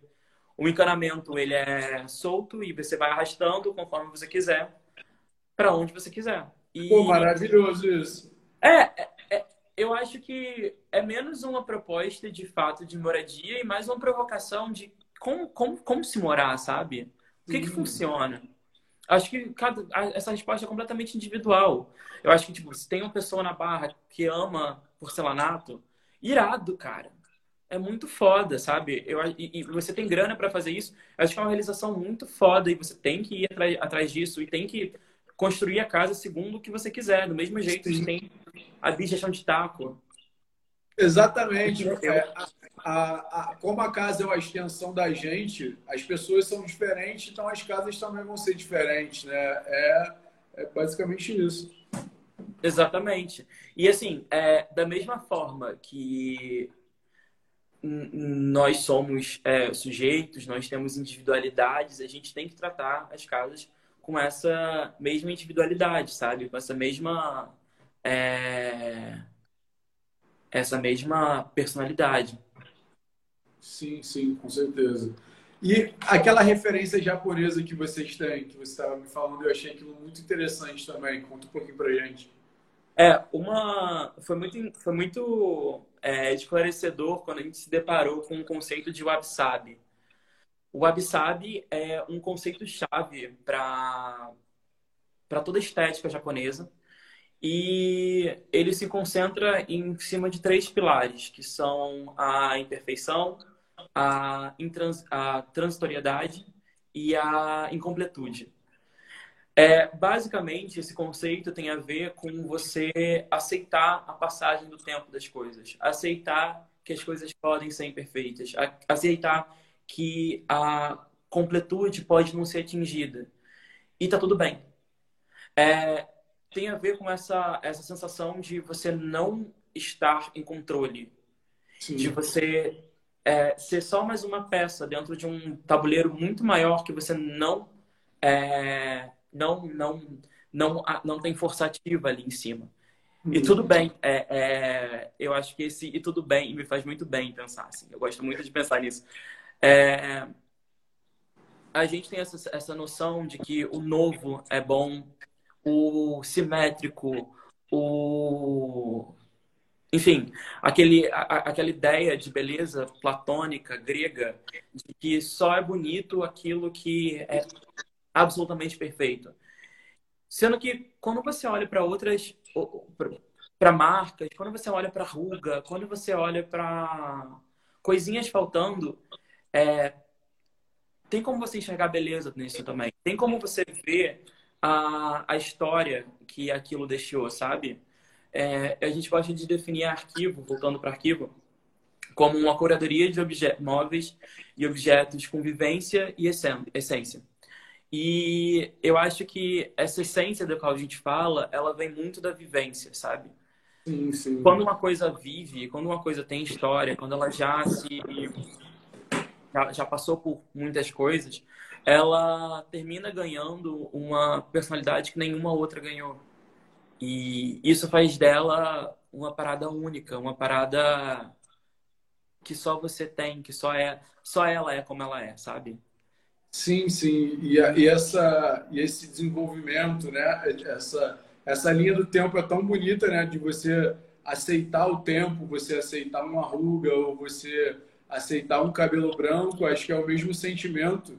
O encanamento ele é solto e você vai arrastando conforme você quiser. para onde você quiser. E... Pô, maravilhoso isso. É, é, é, eu acho que é menos uma proposta de fato de moradia e mais uma provocação de como, como, como se morar, sabe? O que, que funciona? Acho que cada, essa resposta é completamente individual. Eu acho que, tipo, se tem uma pessoa na barra que ama porcelanato, irado, cara. É muito foda, sabe? Eu, e, e você tem grana para fazer isso. Acho que é uma realização muito foda e você tem que ir atrás, atrás disso e tem que construir a casa segundo o que você quiser. Do mesmo jeito Sim. que tem a digestão de taco. Exatamente. É, a, a, como a casa é uma extensão da gente, as pessoas são diferentes, então as casas também vão ser diferentes, né? É, é basicamente isso. Exatamente. E assim, é, da mesma forma que nós somos é, sujeitos, nós temos individualidades, a gente tem que tratar as casas com essa mesma individualidade, sabe? Com essa mesma. É... Essa mesma personalidade. Sim, sim, com certeza. E aquela referência japonesa que vocês têm, que você estava me falando, eu achei aquilo muito interessante também. Conta um pouquinho pra gente. É, uma. Foi muito, foi muito é, esclarecedor quando a gente se deparou com o conceito de wabi-sabi. O wabi-sabi é um conceito-chave para toda a estética japonesa e ele se concentra em cima de três pilares, que são a imperfeição, a, intrans, a transitoriedade e a incompletude. É, basicamente, esse conceito tem a ver com você aceitar a passagem do tempo das coisas, aceitar que as coisas podem ser imperfeitas, aceitar que a completude pode não ser atingida. E tá tudo bem. É, tem a ver com essa, essa sensação de você não estar em controle, Sim. de você é, ser só mais uma peça dentro de um tabuleiro muito maior que você não é, não não não não tem força ativa ali em cima. E tudo bem, é, é, eu acho que esse e tudo bem me faz muito bem pensar assim. Eu gosto muito de pensar nisso. É, a gente tem essa, essa noção de que o novo é bom, o simétrico, o enfim, aquele, a, aquela ideia de beleza platônica, grega, de que só é bonito aquilo que é absolutamente perfeito. Sendo que quando você olha para outras, para marcas, quando você olha para ruga, quando você olha para coisinhas faltando, é, tem como você enxergar beleza nisso também. Tem como você ver a, a história que aquilo deixou, sabe? É, a gente gosta de definir arquivo, voltando para arquivo, como uma curadoria de objetos móveis e objetos com vivência e essência. E eu acho que essa essência da qual a gente fala, ela vem muito da vivência, sabe? Sim, sim. Quando uma coisa vive, quando uma coisa tem história, quando ela já se já, já passou por muitas coisas, ela termina ganhando uma personalidade que nenhuma outra ganhou. E isso faz dela uma parada única, uma parada que só você tem, que só é, só ela é como ela é, sabe? Sim, sim. E, e essa e esse desenvolvimento, né? Essa essa linha do tempo é tão bonita, né? De você aceitar o tempo, você aceitar uma ruga ou você aceitar um cabelo branco, acho que é o mesmo sentimento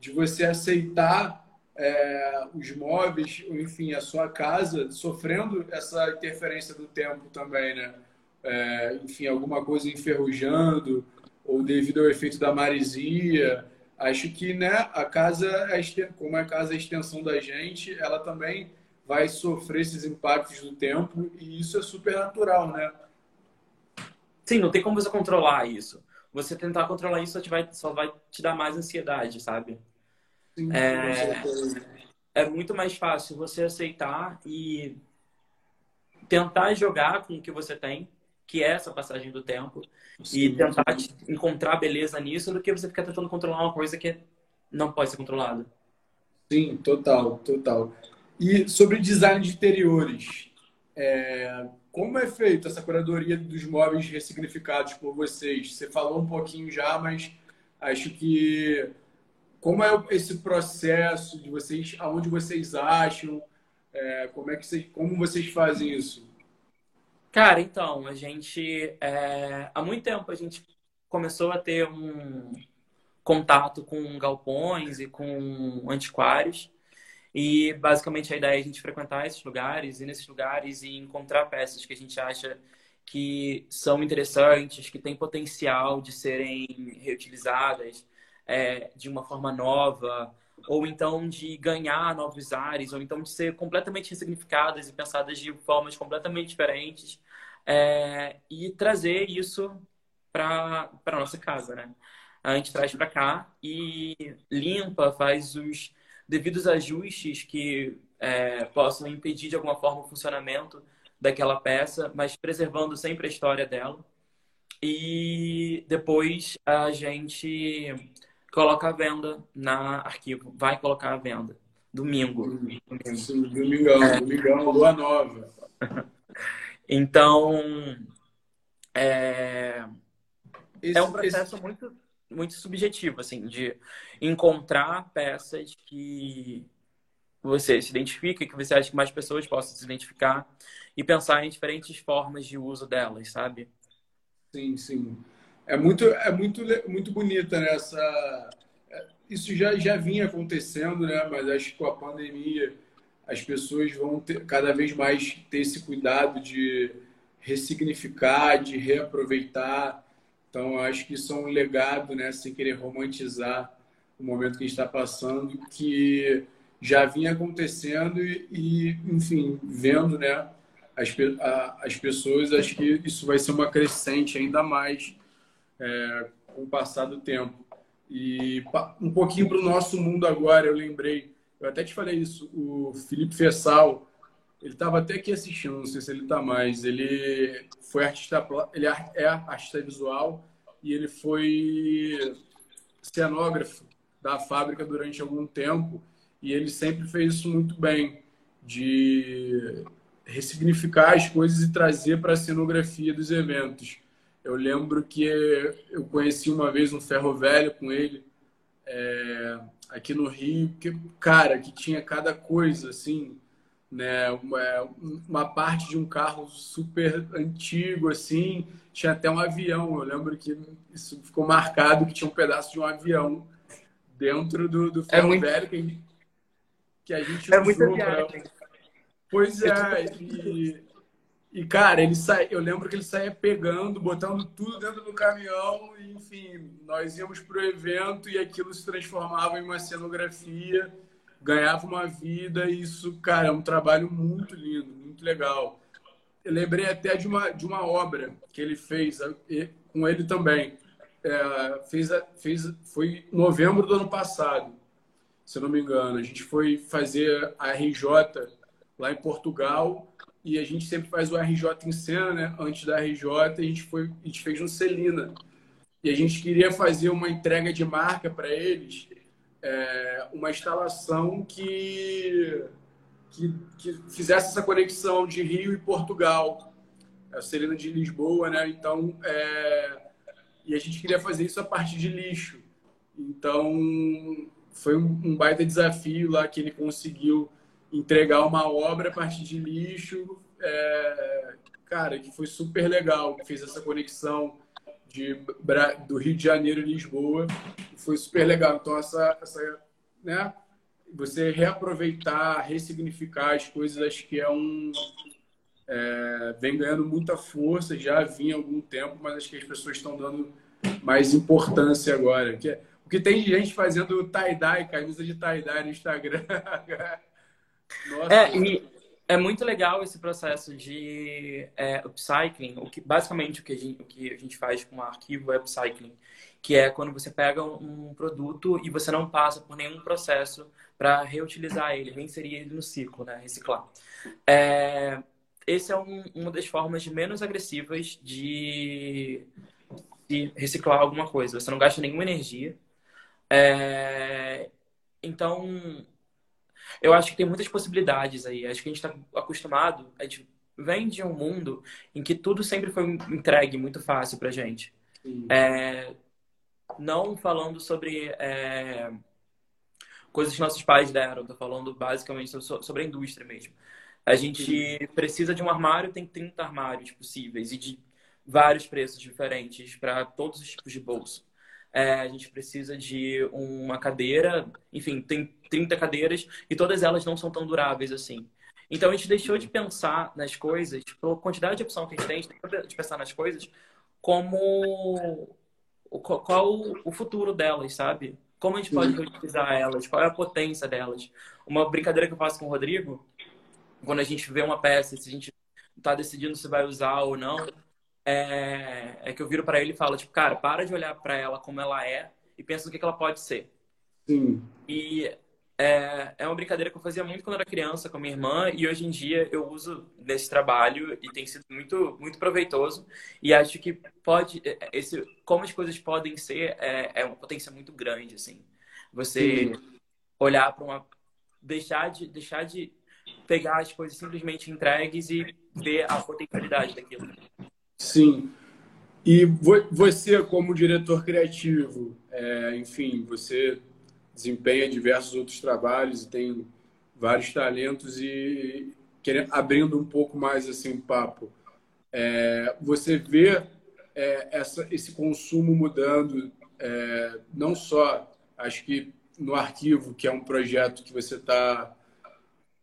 de você aceitar é, os móveis, enfim, a sua casa sofrendo essa interferência do tempo também, né? É, enfim, alguma coisa enferrujando ou devido ao efeito da maresia. Acho que, né, a casa, é como a casa é a extensão da gente, ela também vai sofrer esses impactos do tempo e isso é super natural, né? Sim, não tem como você controlar isso você tentar controlar isso só, te vai, só vai te dar mais ansiedade, sabe? Sim, é, é muito mais fácil você aceitar e tentar jogar com o que você tem, que é essa passagem do tempo, sim, e tentar encontrar beleza nisso do que você ficar tentando controlar uma coisa que não pode ser controlada. Sim, total, total. E sobre design de interiores, é, como é feita essa curadoria dos móveis ressignificados por vocês? Você falou um pouquinho já, mas acho que como é esse processo de vocês, aonde vocês acham, É, como é que vocês, como vocês fazem isso? Cara, então, a gente é, há muito tempo a gente começou a ter um contato com galpões e com antiquários. E basicamente a ideia é a gente frequentar esses lugares, ir nesses lugares e encontrar peças que a gente acha que são interessantes, que têm potencial de serem reutilizadas é, de uma forma nova, ou então de ganhar novos ares, ou então de ser completamente ressignificadas e pensadas de formas completamente diferentes, é, e trazer isso para a nossa casa, né? A gente traz para cá e limpa, faz os devidos ajustes que é, possam impedir de alguma forma o funcionamento daquela peça, mas preservando sempre a história dela. E depois a gente coloca a venda na arquivo, vai colocar a venda. Domingo. domingo. Sim, domingão, é. domingão, lua nova. *laughs* então, é, esse, é um processo esse... muito, muito subjetivo, assim, de encontrar peças que você se identifica, que você acha que mais pessoas possam se identificar e pensar em diferentes formas de uso delas, sabe? Sim, sim. É muito, é muito, muito bonita né? Essa, é, isso já, já vinha acontecendo, né? Mas acho que com a pandemia as pessoas vão ter, cada vez mais ter esse cuidado de ressignificar, de reaproveitar. Então, acho que isso é um legado, né? Sem querer romantizar o momento que a gente está passando, que já vinha acontecendo e, e, enfim, vendo, né? As, a, as pessoas, acho que isso vai ser uma crescente ainda mais é, com o passar do tempo. E um pouquinho para o nosso mundo agora, eu lembrei, eu até te falei isso, o Felipe Fessal, ele estava até aqui assistindo, não sei se ele está mais. Ele foi artista, ele é, é artista visual e ele foi cenógrafo da fábrica durante algum tempo e ele sempre fez isso muito bem, de ressignificar as coisas e trazer para a cenografia dos eventos. Eu lembro que eu conheci uma vez um ferro velho com ele é, aqui no Rio, que cara, que tinha cada coisa assim né? Uma, uma, parte de um carro super antigo, assim, tinha até um avião. Eu lembro que isso ficou marcado que tinha um pedaço de um avião dentro do, do é ferro é muito... velho que, que a gente é usou. Pra... Pois é, e, e cara, ele sai, eu lembro que ele saía pegando, botando tudo dentro do caminhão, e, enfim, nós íamos pro evento e aquilo se transformava em uma cenografia ganhava uma vida e isso, cara, é um trabalho muito lindo, muito legal. Eu lembrei até de uma, de uma obra que ele fez com ele também. É, fez, fez, foi em novembro do ano passado, se não me engano. A gente foi fazer a RJ lá em Portugal e a gente sempre faz o RJ em cena, né? Antes da RJ, a gente, foi, a gente fez no Celina. E a gente queria fazer uma entrega de marca para eles é, uma instalação que, que, que, fizesse essa conexão de Rio e Portugal, a Serena de Lisboa, né? Então, é, e a gente queria fazer isso a partir de lixo. Então, foi um, um baita desafio lá que ele conseguiu entregar uma obra a partir de lixo, é, cara, que foi super legal, fez essa conexão de, do Rio de Janeiro e Lisboa. Foi super legal. Então, essa, essa né, você reaproveitar, ressignificar as coisas, acho que é um. É, vem ganhando muita força, já vinha há algum tempo, mas acho que as pessoas estão dando mais importância agora. Que, é, o que tem gente fazendo tie-dye, camisa de tie-dye no Instagram. *laughs* Nossa. É, e é muito legal esse processo de é, upcycling. O que, basicamente, o que, a gente, o que a gente faz com o arquivo é upcycling, que é quando você pega um produto e você não passa por nenhum processo para reutilizar ele, reinserir ele no ciclo, né? reciclar. É, esse é um, uma das formas menos agressivas de, de, reciclar alguma coisa. Você não gasta nenhuma energia. É, então, eu acho que tem muitas possibilidades aí. Acho que a gente está acostumado, a gente vem de um mundo em que tudo sempre foi entregue muito fácil para gente. É, não falando sobre é, coisas que nossos pais deram. Tô falando basicamente sobre a indústria mesmo. A gente precisa de um armário, tem 30 armários possíveis e de vários preços diferentes para todos os tipos de bolso. É, a gente precisa de uma cadeira, enfim, tem 30 cadeiras e todas elas não são tão duráveis assim. Então a gente deixou de pensar nas coisas, pela quantidade de opção que a gente tem, a gente deixou de pensar nas coisas como qual o futuro delas, sabe? Como a gente pode reutilizar elas, qual é a potência delas. Uma brincadeira que eu faço com o Rodrigo, quando a gente vê uma peça, se a gente está decidindo se vai usar ou não, é, é que eu viro para ele e falo, tipo, cara, para de olhar para ela como ela é e pensa no que, que ela pode ser. Sim. E é, é uma brincadeira que eu fazia muito quando era criança com a minha irmã e hoje em dia eu uso nesse trabalho e tem sido muito, muito proveitoso. E acho que pode, é, esse, como as coisas podem ser, é, é uma potência muito grande, assim. Você Sim. olhar para uma. Deixar de, deixar de pegar as coisas simplesmente entregues e ver a potencialidade daquilo. Sim. E você, como diretor criativo, é, enfim, você desempenha diversos outros trabalhos e tem vários talentos e querendo, abrindo um pouco mais assim o papo, é, você vê é, essa, esse consumo mudando, é, não só, acho que no arquivo, que é um projeto que você está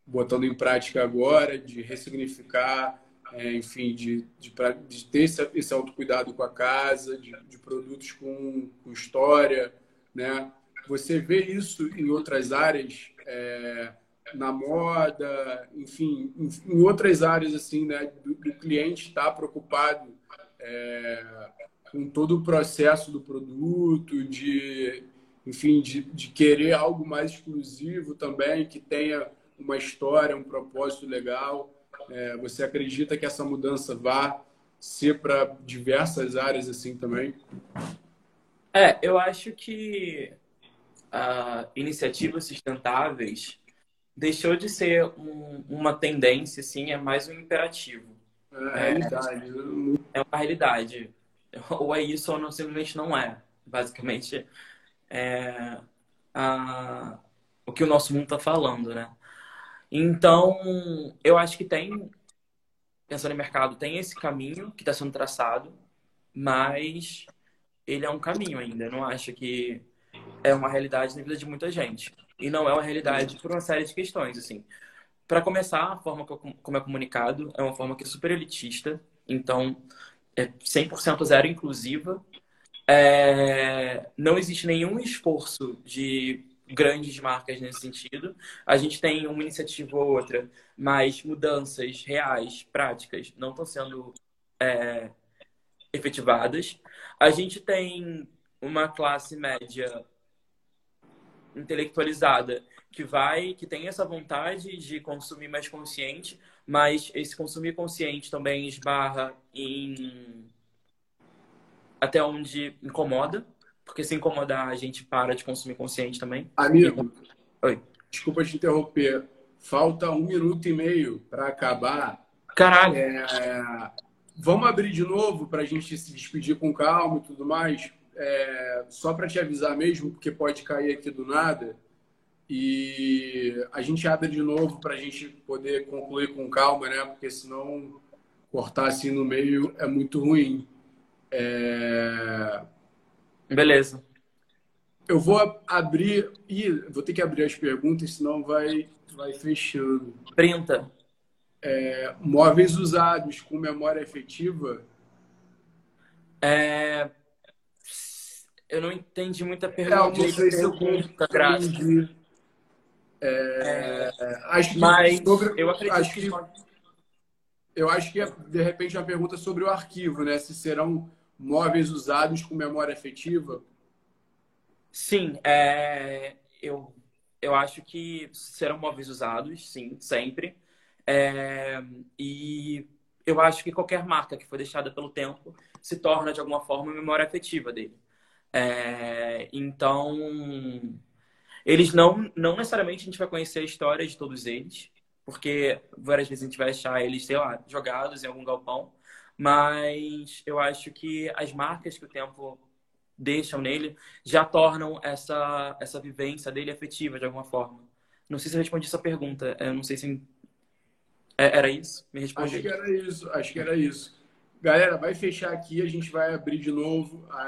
botando em prática agora, de ressignificar é, enfim, de, de, de, ter esse, esse autocuidado com a casa, de, de produtos com, com, história, né? Você vê isso em outras áreas, é, na moda, enfim, em, outras áreas, assim, né? Do, do cliente estar tá preocupado é, com todo o processo do produto, de, enfim, de, de querer algo mais exclusivo também, que tenha uma história, um propósito legal. É, você acredita que essa mudança vá ser para diversas áreas assim também? É, eu acho que uh, iniciativas sustentáveis deixou de ser um, uma tendência, assim, é mais um imperativo. É, é realidade. É uma realidade. *laughs* Ou é isso ou não, simplesmente não é. Basicamente, é uh, o que o nosso mundo está falando, né? Então, eu acho que tem, pensando em mercado, tem esse caminho que está sendo traçado, mas ele é um caminho ainda. Eu não acho que é uma realidade na vida de muita gente. E não é uma realidade por uma série de questões, assim. Para começar, a forma como é comunicado é uma forma que é super elitista, então é 100% zero inclusiva. É... Não existe nenhum esforço de grandes marcas nesse sentido. A gente tem uma iniciativa ou outra, mas mudanças reais, práticas, não estão sendo é, efetivadas. A gente tem uma classe média intelectualizada que vai, que tem essa vontade de consumir mais consciente, mas esse consumir consciente também esbarra em até onde incomoda, porque se incomodar, a gente para de consumir consciente também. Amigo, Oi. desculpa te interromper. Falta um minuto e meio para acabar. Caralho. É, vamos abrir de novo para a gente se despedir com calma e tudo mais. É, só para te avisar mesmo, porque pode cair aqui do nada. E a gente abre de novo para a gente poder concluir com calma, né? Porque senão cortar assim no meio é muito ruim. É... Beleza. Eu vou abrir. e vou ter que abrir as perguntas, senão vai, vai fechando. Printa. É, móveis usados com memória efetiva. É... Eu não entendi muita pergunta. É, eu não sei se eu entendi. É, é, acho que mas sobre, eu acredito acho que, que eu acho que de repente uma pergunta sobre o arquivo, né? Se serão móveis usados com memória efetiva? Sim, é, eu, eu acho que serão móveis usados, sim, sempre. É, e eu acho que qualquer marca que foi deixada pelo tempo se torna, de alguma forma, memória afetiva dele. É, então, eles não, não necessariamente a gente vai conhecer a história de todos eles, porque várias vezes a gente vai achar eles, sei lá, jogados em algum galpão, mas eu acho que as marcas que o tempo deixam nele já tornam essa, essa vivência dele afetiva de alguma forma. Não sei se eu respondi essa pergunta. Eu não sei se. É, era isso? Me respondi. Acho que era isso. Acho que era isso. Galera, vai fechar aqui. A gente vai abrir de novo